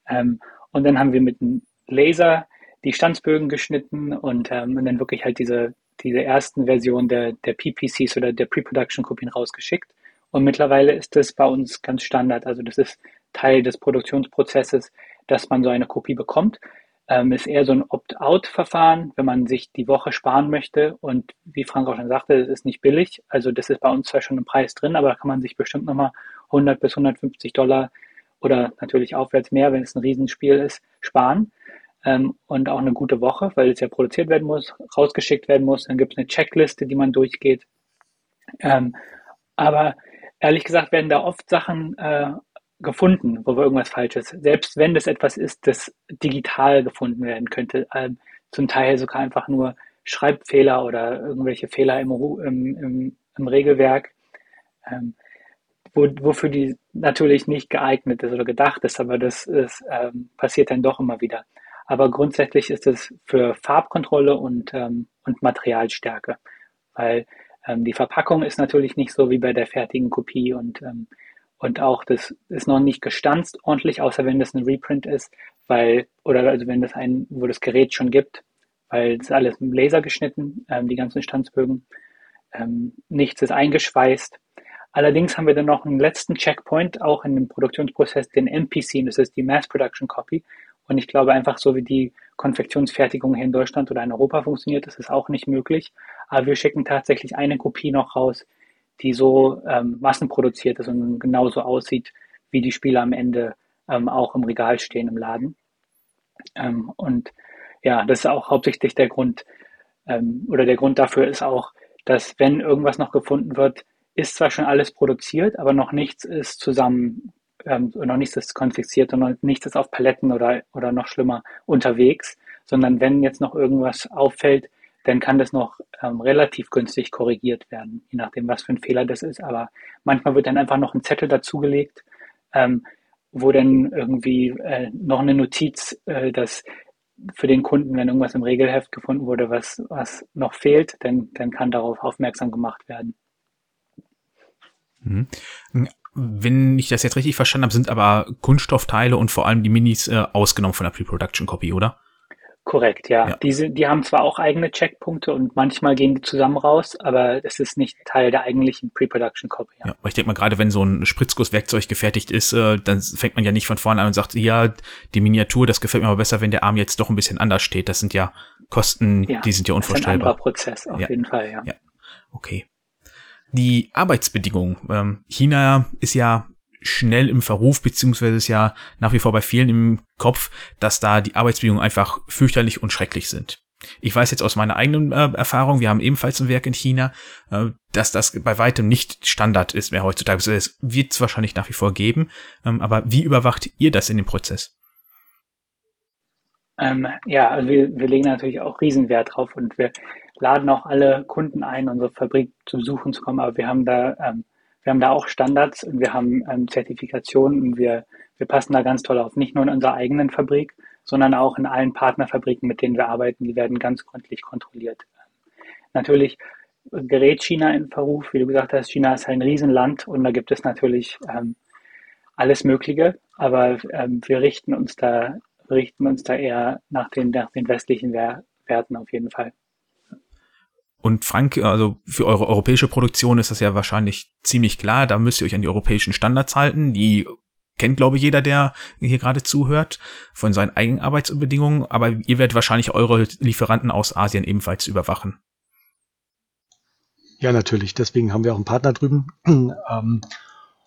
Ähm, und dann haben wir mit einem Laser die Stanzbögen geschnitten und, ähm, und dann wirklich halt diese, diese ersten Versionen der, der PPCs oder der Pre-Production-Kopien rausgeschickt. Und mittlerweile ist das bei uns ganz Standard. Also das ist Teil des Produktionsprozesses, dass man so eine Kopie bekommt. Ähm, ist eher so ein Opt-out-Verfahren, wenn man sich die Woche sparen möchte. Und wie Frank auch schon sagte, es ist nicht billig. Also das ist bei uns zwar schon ein Preis drin, aber da kann man sich bestimmt nochmal 100 bis 150 Dollar oder natürlich aufwärts mehr, wenn es ein Riesenspiel ist, sparen. Ähm, und auch eine gute Woche, weil es ja produziert werden muss, rausgeschickt werden muss. Dann gibt es eine Checkliste, die man durchgeht. Ähm, aber ehrlich gesagt werden da oft Sachen äh, gefunden, wo wir irgendwas Falsches, selbst wenn das etwas ist, das digital gefunden werden könnte, ähm, zum Teil sogar einfach nur Schreibfehler oder irgendwelche Fehler im, im, im, im Regelwerk, ähm, wo, wofür die natürlich nicht geeignet ist oder gedacht ist, aber das ist, ähm, passiert dann doch immer wieder. Aber grundsätzlich ist es für Farbkontrolle und, ähm, und Materialstärke, weil ähm, die Verpackung ist natürlich nicht so wie bei der fertigen Kopie und ähm, und auch das ist noch nicht gestanzt ordentlich, außer wenn das ein Reprint ist, weil, oder also wenn das ein, wo das Gerät schon gibt, weil es alles mit Laser geschnitten, ähm, die ganzen Stanzbögen. Ähm, nichts ist eingeschweißt. Allerdings haben wir dann noch einen letzten Checkpoint, auch in dem Produktionsprozess, den MPC, das ist die Mass Production Copy. Und ich glaube einfach, so wie die Konfektionsfertigung hier in Deutschland oder in Europa funktioniert, ist es auch nicht möglich. Aber wir schicken tatsächlich eine Kopie noch raus, die so ähm, massenproduziert ist und genauso aussieht, wie die Spiele am Ende ähm, auch im Regal stehen im Laden. Ähm, und ja, das ist auch hauptsächlich der Grund, ähm, oder der Grund dafür ist auch, dass wenn irgendwas noch gefunden wird, ist zwar schon alles produziert, aber noch nichts ist zusammen, ähm, noch nichts ist konfixiert und noch nichts ist auf Paletten oder, oder noch schlimmer unterwegs, sondern wenn jetzt noch irgendwas auffällt, dann kann das noch ähm, relativ günstig korrigiert werden, je nachdem, was für ein Fehler das ist. Aber manchmal wird dann einfach noch ein Zettel dazugelegt, ähm, wo dann irgendwie äh, noch eine Notiz, äh, dass für den Kunden, wenn irgendwas im Regelheft gefunden wurde, was, was noch fehlt, dann, dann kann darauf aufmerksam gemacht werden. Mhm. Wenn ich das jetzt richtig verstanden habe, sind aber Kunststoffteile und vor allem die Minis äh, ausgenommen von der Pre-Production Copy, oder? Korrekt, ja. ja. Die, die haben zwar auch eigene Checkpunkte und manchmal gehen die zusammen raus, aber es ist nicht Teil der eigentlichen Pre-Production Copy. Ja. ja, aber ich denke mal, gerade wenn so ein Spritzgusswerkzeug gefertigt ist, äh, dann fängt man ja nicht von vorne an und sagt, ja, die Miniatur, das gefällt mir aber besser, wenn der Arm jetzt doch ein bisschen anders steht. Das sind ja Kosten, ja, die sind ja unvorstellbar. Das ist ein anderer Prozess, auf jeden Fall, ja. ja. Okay. Die Arbeitsbedingungen. Ähm, China ist ja schnell im Verruf, beziehungsweise ist ja nach wie vor bei vielen im Kopf, dass da die Arbeitsbedingungen einfach fürchterlich und schrecklich sind. Ich weiß jetzt aus meiner eigenen äh, Erfahrung, wir haben ebenfalls ein Werk in China, äh, dass das bei weitem nicht Standard ist mehr heutzutage. Also es wird es wahrscheinlich nach wie vor geben, ähm, aber wie überwacht ihr das in dem Prozess? Ähm, ja, also wir, wir legen natürlich auch Riesenwert drauf und wir laden auch alle Kunden ein, unsere Fabrik zu besuchen zu kommen, aber wir haben da ähm, wir haben da auch Standards und wir haben ähm, Zertifikationen und wir, wir passen da ganz toll auf. Nicht nur in unserer eigenen Fabrik, sondern auch in allen Partnerfabriken, mit denen wir arbeiten. Die werden ganz gründlich kontrolliert. Natürlich gerät China in Verruf. Wie du gesagt hast, China ist ein Riesenland und da gibt es natürlich ähm, alles Mögliche. Aber ähm, wir richten uns da, richten uns da eher nach den, nach den westlichen Werten auf jeden Fall. Und Frank, also für eure europäische Produktion ist das ja wahrscheinlich ziemlich klar. Da müsst ihr euch an die europäischen Standards halten. Die kennt, glaube ich, jeder, der hier gerade zuhört, von seinen eigenen Arbeitsbedingungen. Aber ihr werdet wahrscheinlich eure Lieferanten aus Asien ebenfalls überwachen. Ja, natürlich. Deswegen haben wir auch einen Partner drüben. Ähm,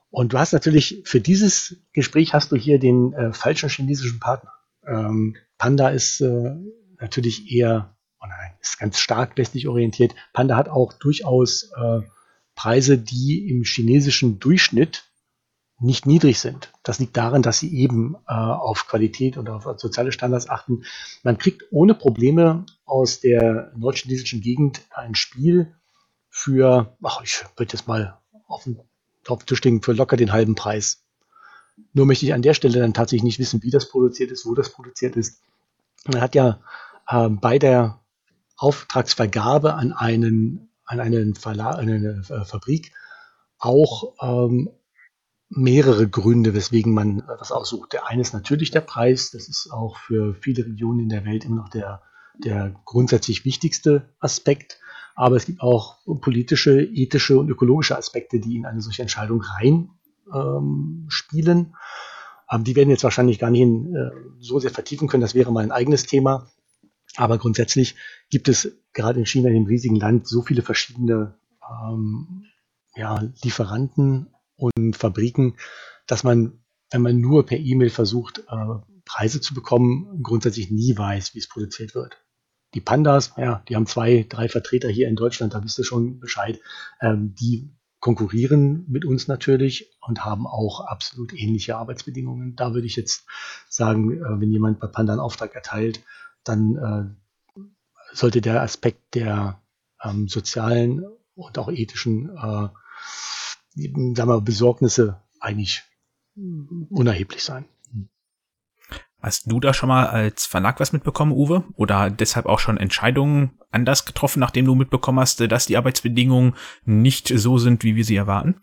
und du hast natürlich für dieses Gespräch hast du hier den äh, falschen chinesischen Partner. Ähm, Panda ist äh, natürlich eher oh nein, ist ganz stark westlich orientiert. Panda hat auch durchaus äh, Preise, die im chinesischen Durchschnitt nicht niedrig sind. Das liegt daran, dass sie eben äh, auf Qualität und auf soziale Standards achten. Man kriegt ohne Probleme aus der nordchinesischen Gegend ein Spiel für, ach, ich würde jetzt mal auf den, auf den für locker den halben Preis. Nur möchte ich an der Stelle dann tatsächlich nicht wissen, wie das produziert ist, wo das produziert ist. Man hat ja äh, bei der Auftragsvergabe an einen, an einen Verlag, eine äh, Fabrik auch ähm, mehrere Gründe, weswegen man äh, das aussucht. Der eine ist natürlich der Preis. Das ist auch für viele Regionen in der Welt immer noch der, der grundsätzlich wichtigste Aspekt. Aber es gibt auch politische, ethische und ökologische Aspekte, die in eine solche Entscheidung rein ähm. Ähm, die werden jetzt wahrscheinlich gar nicht in, äh, so sehr vertiefen können. Das wäre mal ein eigenes Thema. Aber grundsätzlich gibt es gerade in China, dem riesigen Land, so viele verschiedene ähm, ja, Lieferanten und Fabriken, dass man, wenn man nur per E-Mail versucht, äh, Preise zu bekommen, grundsätzlich nie weiß, wie es produziert wird. Die Pandas, ja, die haben zwei, drei Vertreter hier in Deutschland, da wisst ihr schon Bescheid. Ähm, die konkurrieren mit uns natürlich und haben auch absolut ähnliche Arbeitsbedingungen. Da würde ich jetzt sagen, äh, wenn jemand bei Panda einen Auftrag erteilt, dann äh, sollte der Aspekt der ähm, sozialen und auch ethischen äh, sagen wir, Besorgnisse eigentlich unerheblich sein. Hast du da schon mal als Verlag was mitbekommen, Uwe? Oder deshalb auch schon Entscheidungen anders getroffen, nachdem du mitbekommen hast, dass die Arbeitsbedingungen nicht so sind, wie wir sie erwarten?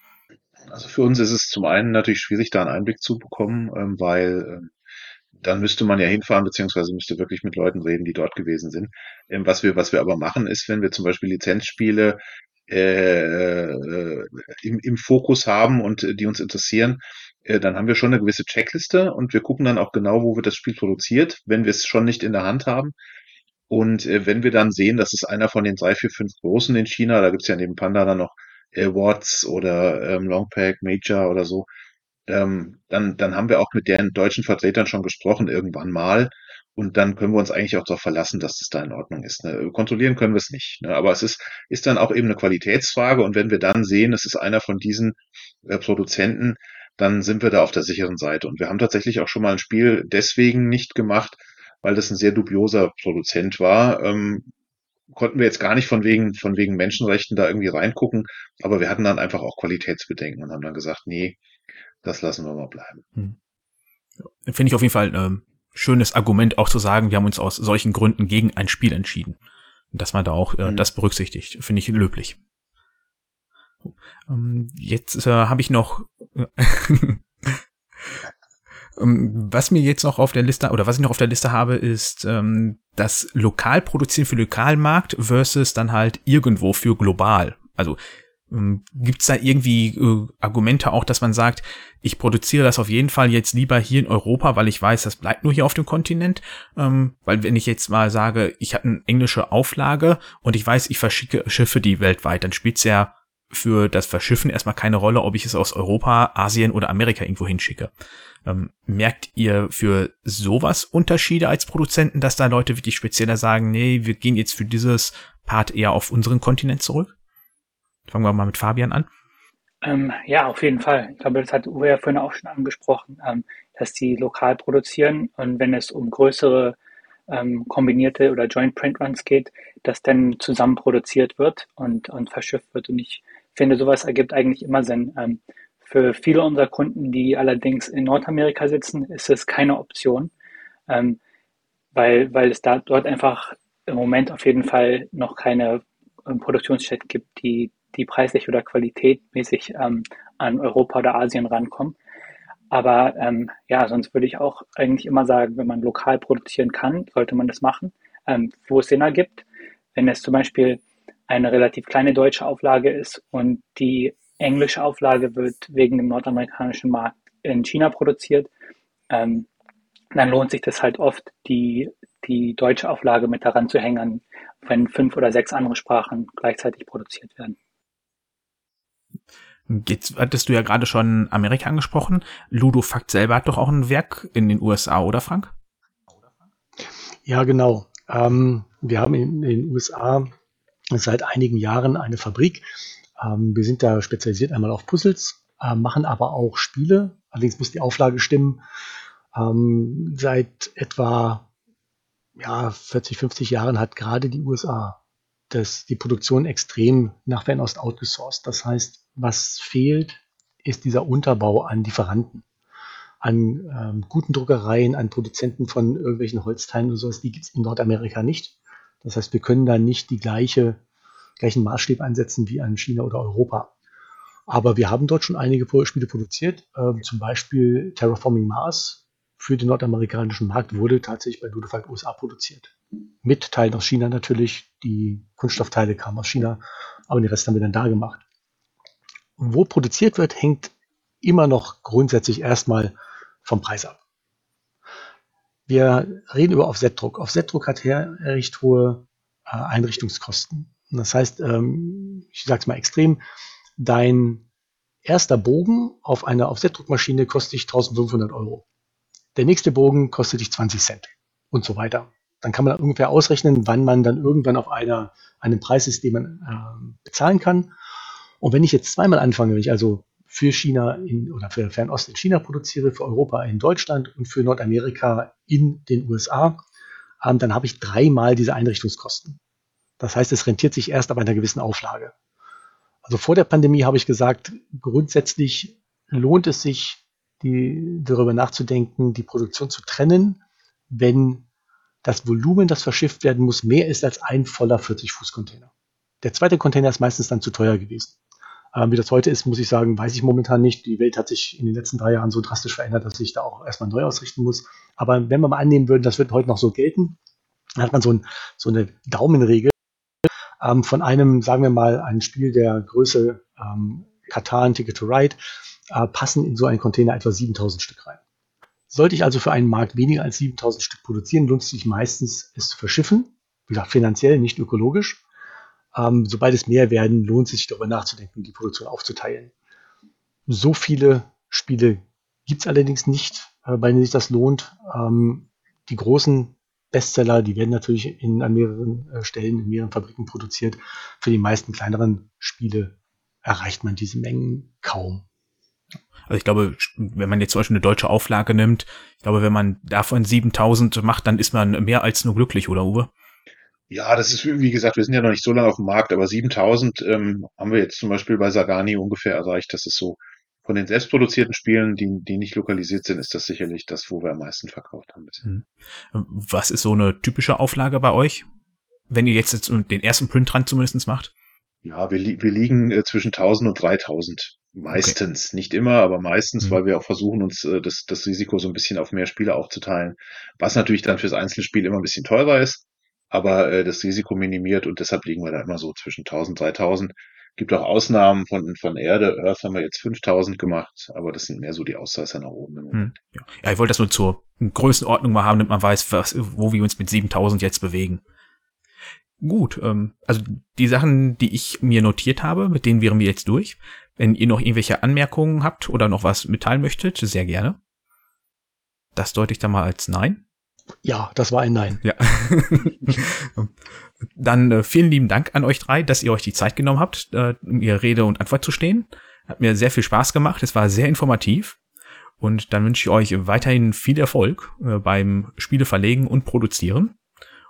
Also für uns ist es zum einen natürlich schwierig, da einen Einblick zu bekommen, ähm, weil ähm, dann müsste man ja hinfahren, beziehungsweise müsste wirklich mit Leuten reden, die dort gewesen sind. Ähm, was wir, was wir aber machen, ist, wenn wir zum Beispiel Lizenzspiele äh, äh, im, im Fokus haben und äh, die uns interessieren, äh, dann haben wir schon eine gewisse Checkliste und wir gucken dann auch genau, wo wird das Spiel produziert, wenn wir es schon nicht in der Hand haben. Und äh, wenn wir dann sehen, das ist einer von den drei, vier, fünf Großen in China, da gibt's ja neben Panda dann noch äh, Watts oder ähm, Longpack, Major oder so, ähm, dann, dann haben wir auch mit deren deutschen Vertretern schon gesprochen irgendwann mal. Und dann können wir uns eigentlich auch darauf verlassen, dass das da in Ordnung ist. Ne? Kontrollieren können wir es nicht. Ne? Aber es ist, ist dann auch eben eine Qualitätsfrage. Und wenn wir dann sehen, es ist einer von diesen äh, Produzenten, dann sind wir da auf der sicheren Seite. Und wir haben tatsächlich auch schon mal ein Spiel deswegen nicht gemacht, weil das ein sehr dubioser Produzent war. Ähm, konnten wir jetzt gar nicht von wegen, von wegen Menschenrechten da irgendwie reingucken. Aber wir hatten dann einfach auch Qualitätsbedenken und haben dann gesagt, nee, das lassen wir mal bleiben. Hm. Finde ich auf jeden Fall ein ähm, schönes Argument, auch zu sagen, wir haben uns aus solchen Gründen gegen ein Spiel entschieden. Dass man da auch äh, hm. das berücksichtigt, finde ich löblich. Ähm, jetzt äh, habe ich noch Ähm, was mir jetzt noch auf der Liste oder was ich noch auf der Liste habe, ist ähm, das lokal produzieren für Lokalmarkt versus dann halt irgendwo für global. Also Gibt es da irgendwie äh, Argumente auch, dass man sagt, ich produziere das auf jeden Fall jetzt lieber hier in Europa, weil ich weiß, das bleibt nur hier auf dem Kontinent? Ähm, weil wenn ich jetzt mal sage, ich habe eine englische Auflage und ich weiß, ich verschicke Schiffe die weltweit, dann spielt es ja für das Verschiffen erstmal keine Rolle, ob ich es aus Europa, Asien oder Amerika irgendwo hinschicke. Ähm, merkt ihr für sowas Unterschiede als Produzenten, dass da Leute wirklich spezieller sagen, nee, wir gehen jetzt für dieses Part eher auf unseren Kontinent zurück? Fangen wir mal mit Fabian an. Ähm, ja, auf jeden Fall. Ich glaube, das hat Uwe ja vorhin auch schon angesprochen, ähm, dass die lokal produzieren und wenn es um größere ähm, kombinierte oder Joint Print Runs geht, dass dann zusammen produziert wird und, und verschifft wird. Und ich finde, sowas ergibt eigentlich immer Sinn. Ähm, für viele unserer Kunden, die allerdings in Nordamerika sitzen, ist es keine Option, ähm, weil, weil es da dort einfach im Moment auf jeden Fall noch keine ähm, Produktionsstätten gibt, die die preislich oder qualitätmäßig ähm, an Europa oder Asien rankommen. Aber ähm, ja, sonst würde ich auch eigentlich immer sagen, wenn man lokal produzieren kann, sollte man das machen, ähm, wo es Sinn ergibt. Wenn es zum Beispiel eine relativ kleine deutsche Auflage ist und die englische Auflage wird wegen dem nordamerikanischen Markt in China produziert, ähm, dann lohnt sich das halt oft, die, die deutsche Auflage mit daran zu hängen, wenn fünf oder sechs andere Sprachen gleichzeitig produziert werden. Jetzt hattest du ja gerade schon Amerika angesprochen. Ludofakt selber hat doch auch ein Werk in den USA, oder Frank? Ja, genau. Ähm, wir haben in, in, den USA seit einigen Jahren eine Fabrik. Ähm, wir sind da spezialisiert einmal auf Puzzles, äh, machen aber auch Spiele. Allerdings muss die Auflage stimmen. Ähm, seit etwa ja, 40, 50 Jahren hat gerade die USA das, die Produktion extrem nach Fernost outgesourced. Das heißt, was fehlt, ist dieser Unterbau an Lieferanten, an ähm, guten Druckereien, an Produzenten von irgendwelchen Holzteilen und sowas. Die gibt es in Nordamerika nicht. Das heißt, wir können da nicht die gleiche, gleichen Maßstab ansetzen wie an China oder Europa. Aber wir haben dort schon einige Spiele produziert, äh, zum Beispiel Terraforming Mars für den nordamerikanischen Markt wurde tatsächlich bei Ludofight USA produziert. Mit Teilen aus China natürlich, die Kunststoffteile kamen aus China, aber den Rest haben wir dann da gemacht wo produziert wird, hängt immer noch grundsätzlich erstmal vom Preis ab. Wir reden über Offsetdruck. Offsetdruck hat her recht hohe äh, Einrichtungskosten. Das heißt, ähm, ich sage es mal extrem, dein erster Bogen auf einer Offsetdruckmaschine kostet dich 1500 Euro. Der nächste Bogen kostet dich 20 Cent und so weiter. Dann kann man ungefähr ausrechnen, wann man dann irgendwann auf einer, einem Preis ist, den man äh, bezahlen kann. Und wenn ich jetzt zweimal anfange, wenn ich also für China in, oder für Fernost in China produziere, für Europa in Deutschland und für Nordamerika in den USA, ähm, dann habe ich dreimal diese Einrichtungskosten. Das heißt, es rentiert sich erst ab einer gewissen Auflage. Also vor der Pandemie habe ich gesagt, grundsätzlich lohnt es sich, die, darüber nachzudenken, die Produktion zu trennen, wenn das Volumen, das verschifft werden muss, mehr ist als ein voller 40-Fuß-Container. Der zweite Container ist meistens dann zu teuer gewesen. Ähm, wie das heute ist, muss ich sagen, weiß ich momentan nicht. Die Welt hat sich in den letzten drei Jahren so drastisch verändert, dass ich da auch erstmal neu ausrichten muss. Aber wenn wir mal annehmen würden, das wird heute noch so gelten, dann hat man so, ein, so eine Daumenregel ähm, von einem, sagen wir mal, ein Spiel der Größe ähm, Katan, Ticket to Ride, äh, passen in so einen Container etwa 7000 Stück rein. Sollte ich also für einen Markt weniger als 7000 Stück produzieren, lohnt es sich meistens, es zu verschiffen. Wie gesagt, finanziell, nicht ökologisch. Ähm, sobald es mehr werden, lohnt es sich darüber nachzudenken, die Produktion aufzuteilen. So viele Spiele gibt es allerdings nicht, äh, bei denen sich das lohnt. Ähm, die großen Bestseller, die werden natürlich in, an mehreren äh, Stellen, in mehreren Fabriken produziert. Für die meisten kleineren Spiele erreicht man diese Mengen kaum. Also ich glaube, wenn man jetzt zum Beispiel eine deutsche Auflage nimmt, ich glaube, wenn man davon 7000 macht, dann ist man mehr als nur glücklich, oder Uwe? Ja, das ist, wie gesagt, wir sind ja noch nicht so lange auf dem Markt, aber 7000 ähm, haben wir jetzt zum Beispiel bei Sagani ungefähr erreicht. Das ist so von den selbstproduzierten Spielen, die, die nicht lokalisiert sind, ist das sicherlich das, wo wir am meisten verkauft haben. Bisher. Hm. Was ist so eine typische Auflage bei euch? Wenn ihr jetzt den ersten Print dran zumindest macht? Ja, wir, wir liegen äh, zwischen 1000 und 3000 Meistens, okay. nicht immer, aber meistens, mhm. weil wir auch versuchen, uns äh, das, das Risiko so ein bisschen auf mehr Spiele aufzuteilen, was natürlich dann fürs einzelne Spiel immer ein bisschen teurer ist, aber äh, das Risiko minimiert und deshalb liegen wir da immer so zwischen 1000, 3000. Gibt auch Ausnahmen von, von Erde. Earth haben wir jetzt 5000 gemacht, aber das sind mehr so die Ausreißer nach oben. Hm, ja. ja, ich wollte das nur zur Größenordnung mal haben, damit man weiß, was, wo wir uns mit 7000 jetzt bewegen. Gut, ähm, also die Sachen, die ich mir notiert habe, mit denen wären wir jetzt durch. Wenn ihr noch irgendwelche Anmerkungen habt oder noch was mitteilen möchtet, sehr gerne. Das deute ich dann mal als Nein. Ja, das war ein Nein. Ja. Dann äh, vielen lieben Dank an euch drei, dass ihr euch die Zeit genommen habt, äh, um ihr Rede und Antwort zu stehen. Hat mir sehr viel Spaß gemacht. Es war sehr informativ. Und dann wünsche ich euch weiterhin viel Erfolg äh, beim Spiele verlegen und produzieren.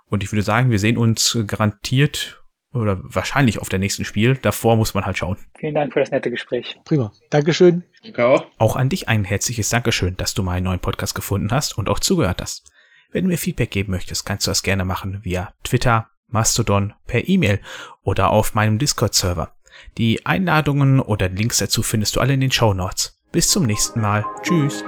Und ich würde sagen, wir sehen uns garantiert oder wahrscheinlich auf der nächsten Spiel. Davor muss man halt schauen. Vielen Dank für das nette Gespräch. Prima. Dankeschön. Danke auch. Auch an dich ein herzliches Dankeschön, dass du meinen neuen Podcast gefunden hast und auch zugehört hast. Wenn du mir Feedback geben möchtest, kannst du das gerne machen via Twitter, Mastodon, per E-Mail oder auf meinem Discord-Server. Die Einladungen oder Links dazu findest du alle in den Show Notes. Bis zum nächsten Mal. Tschüss.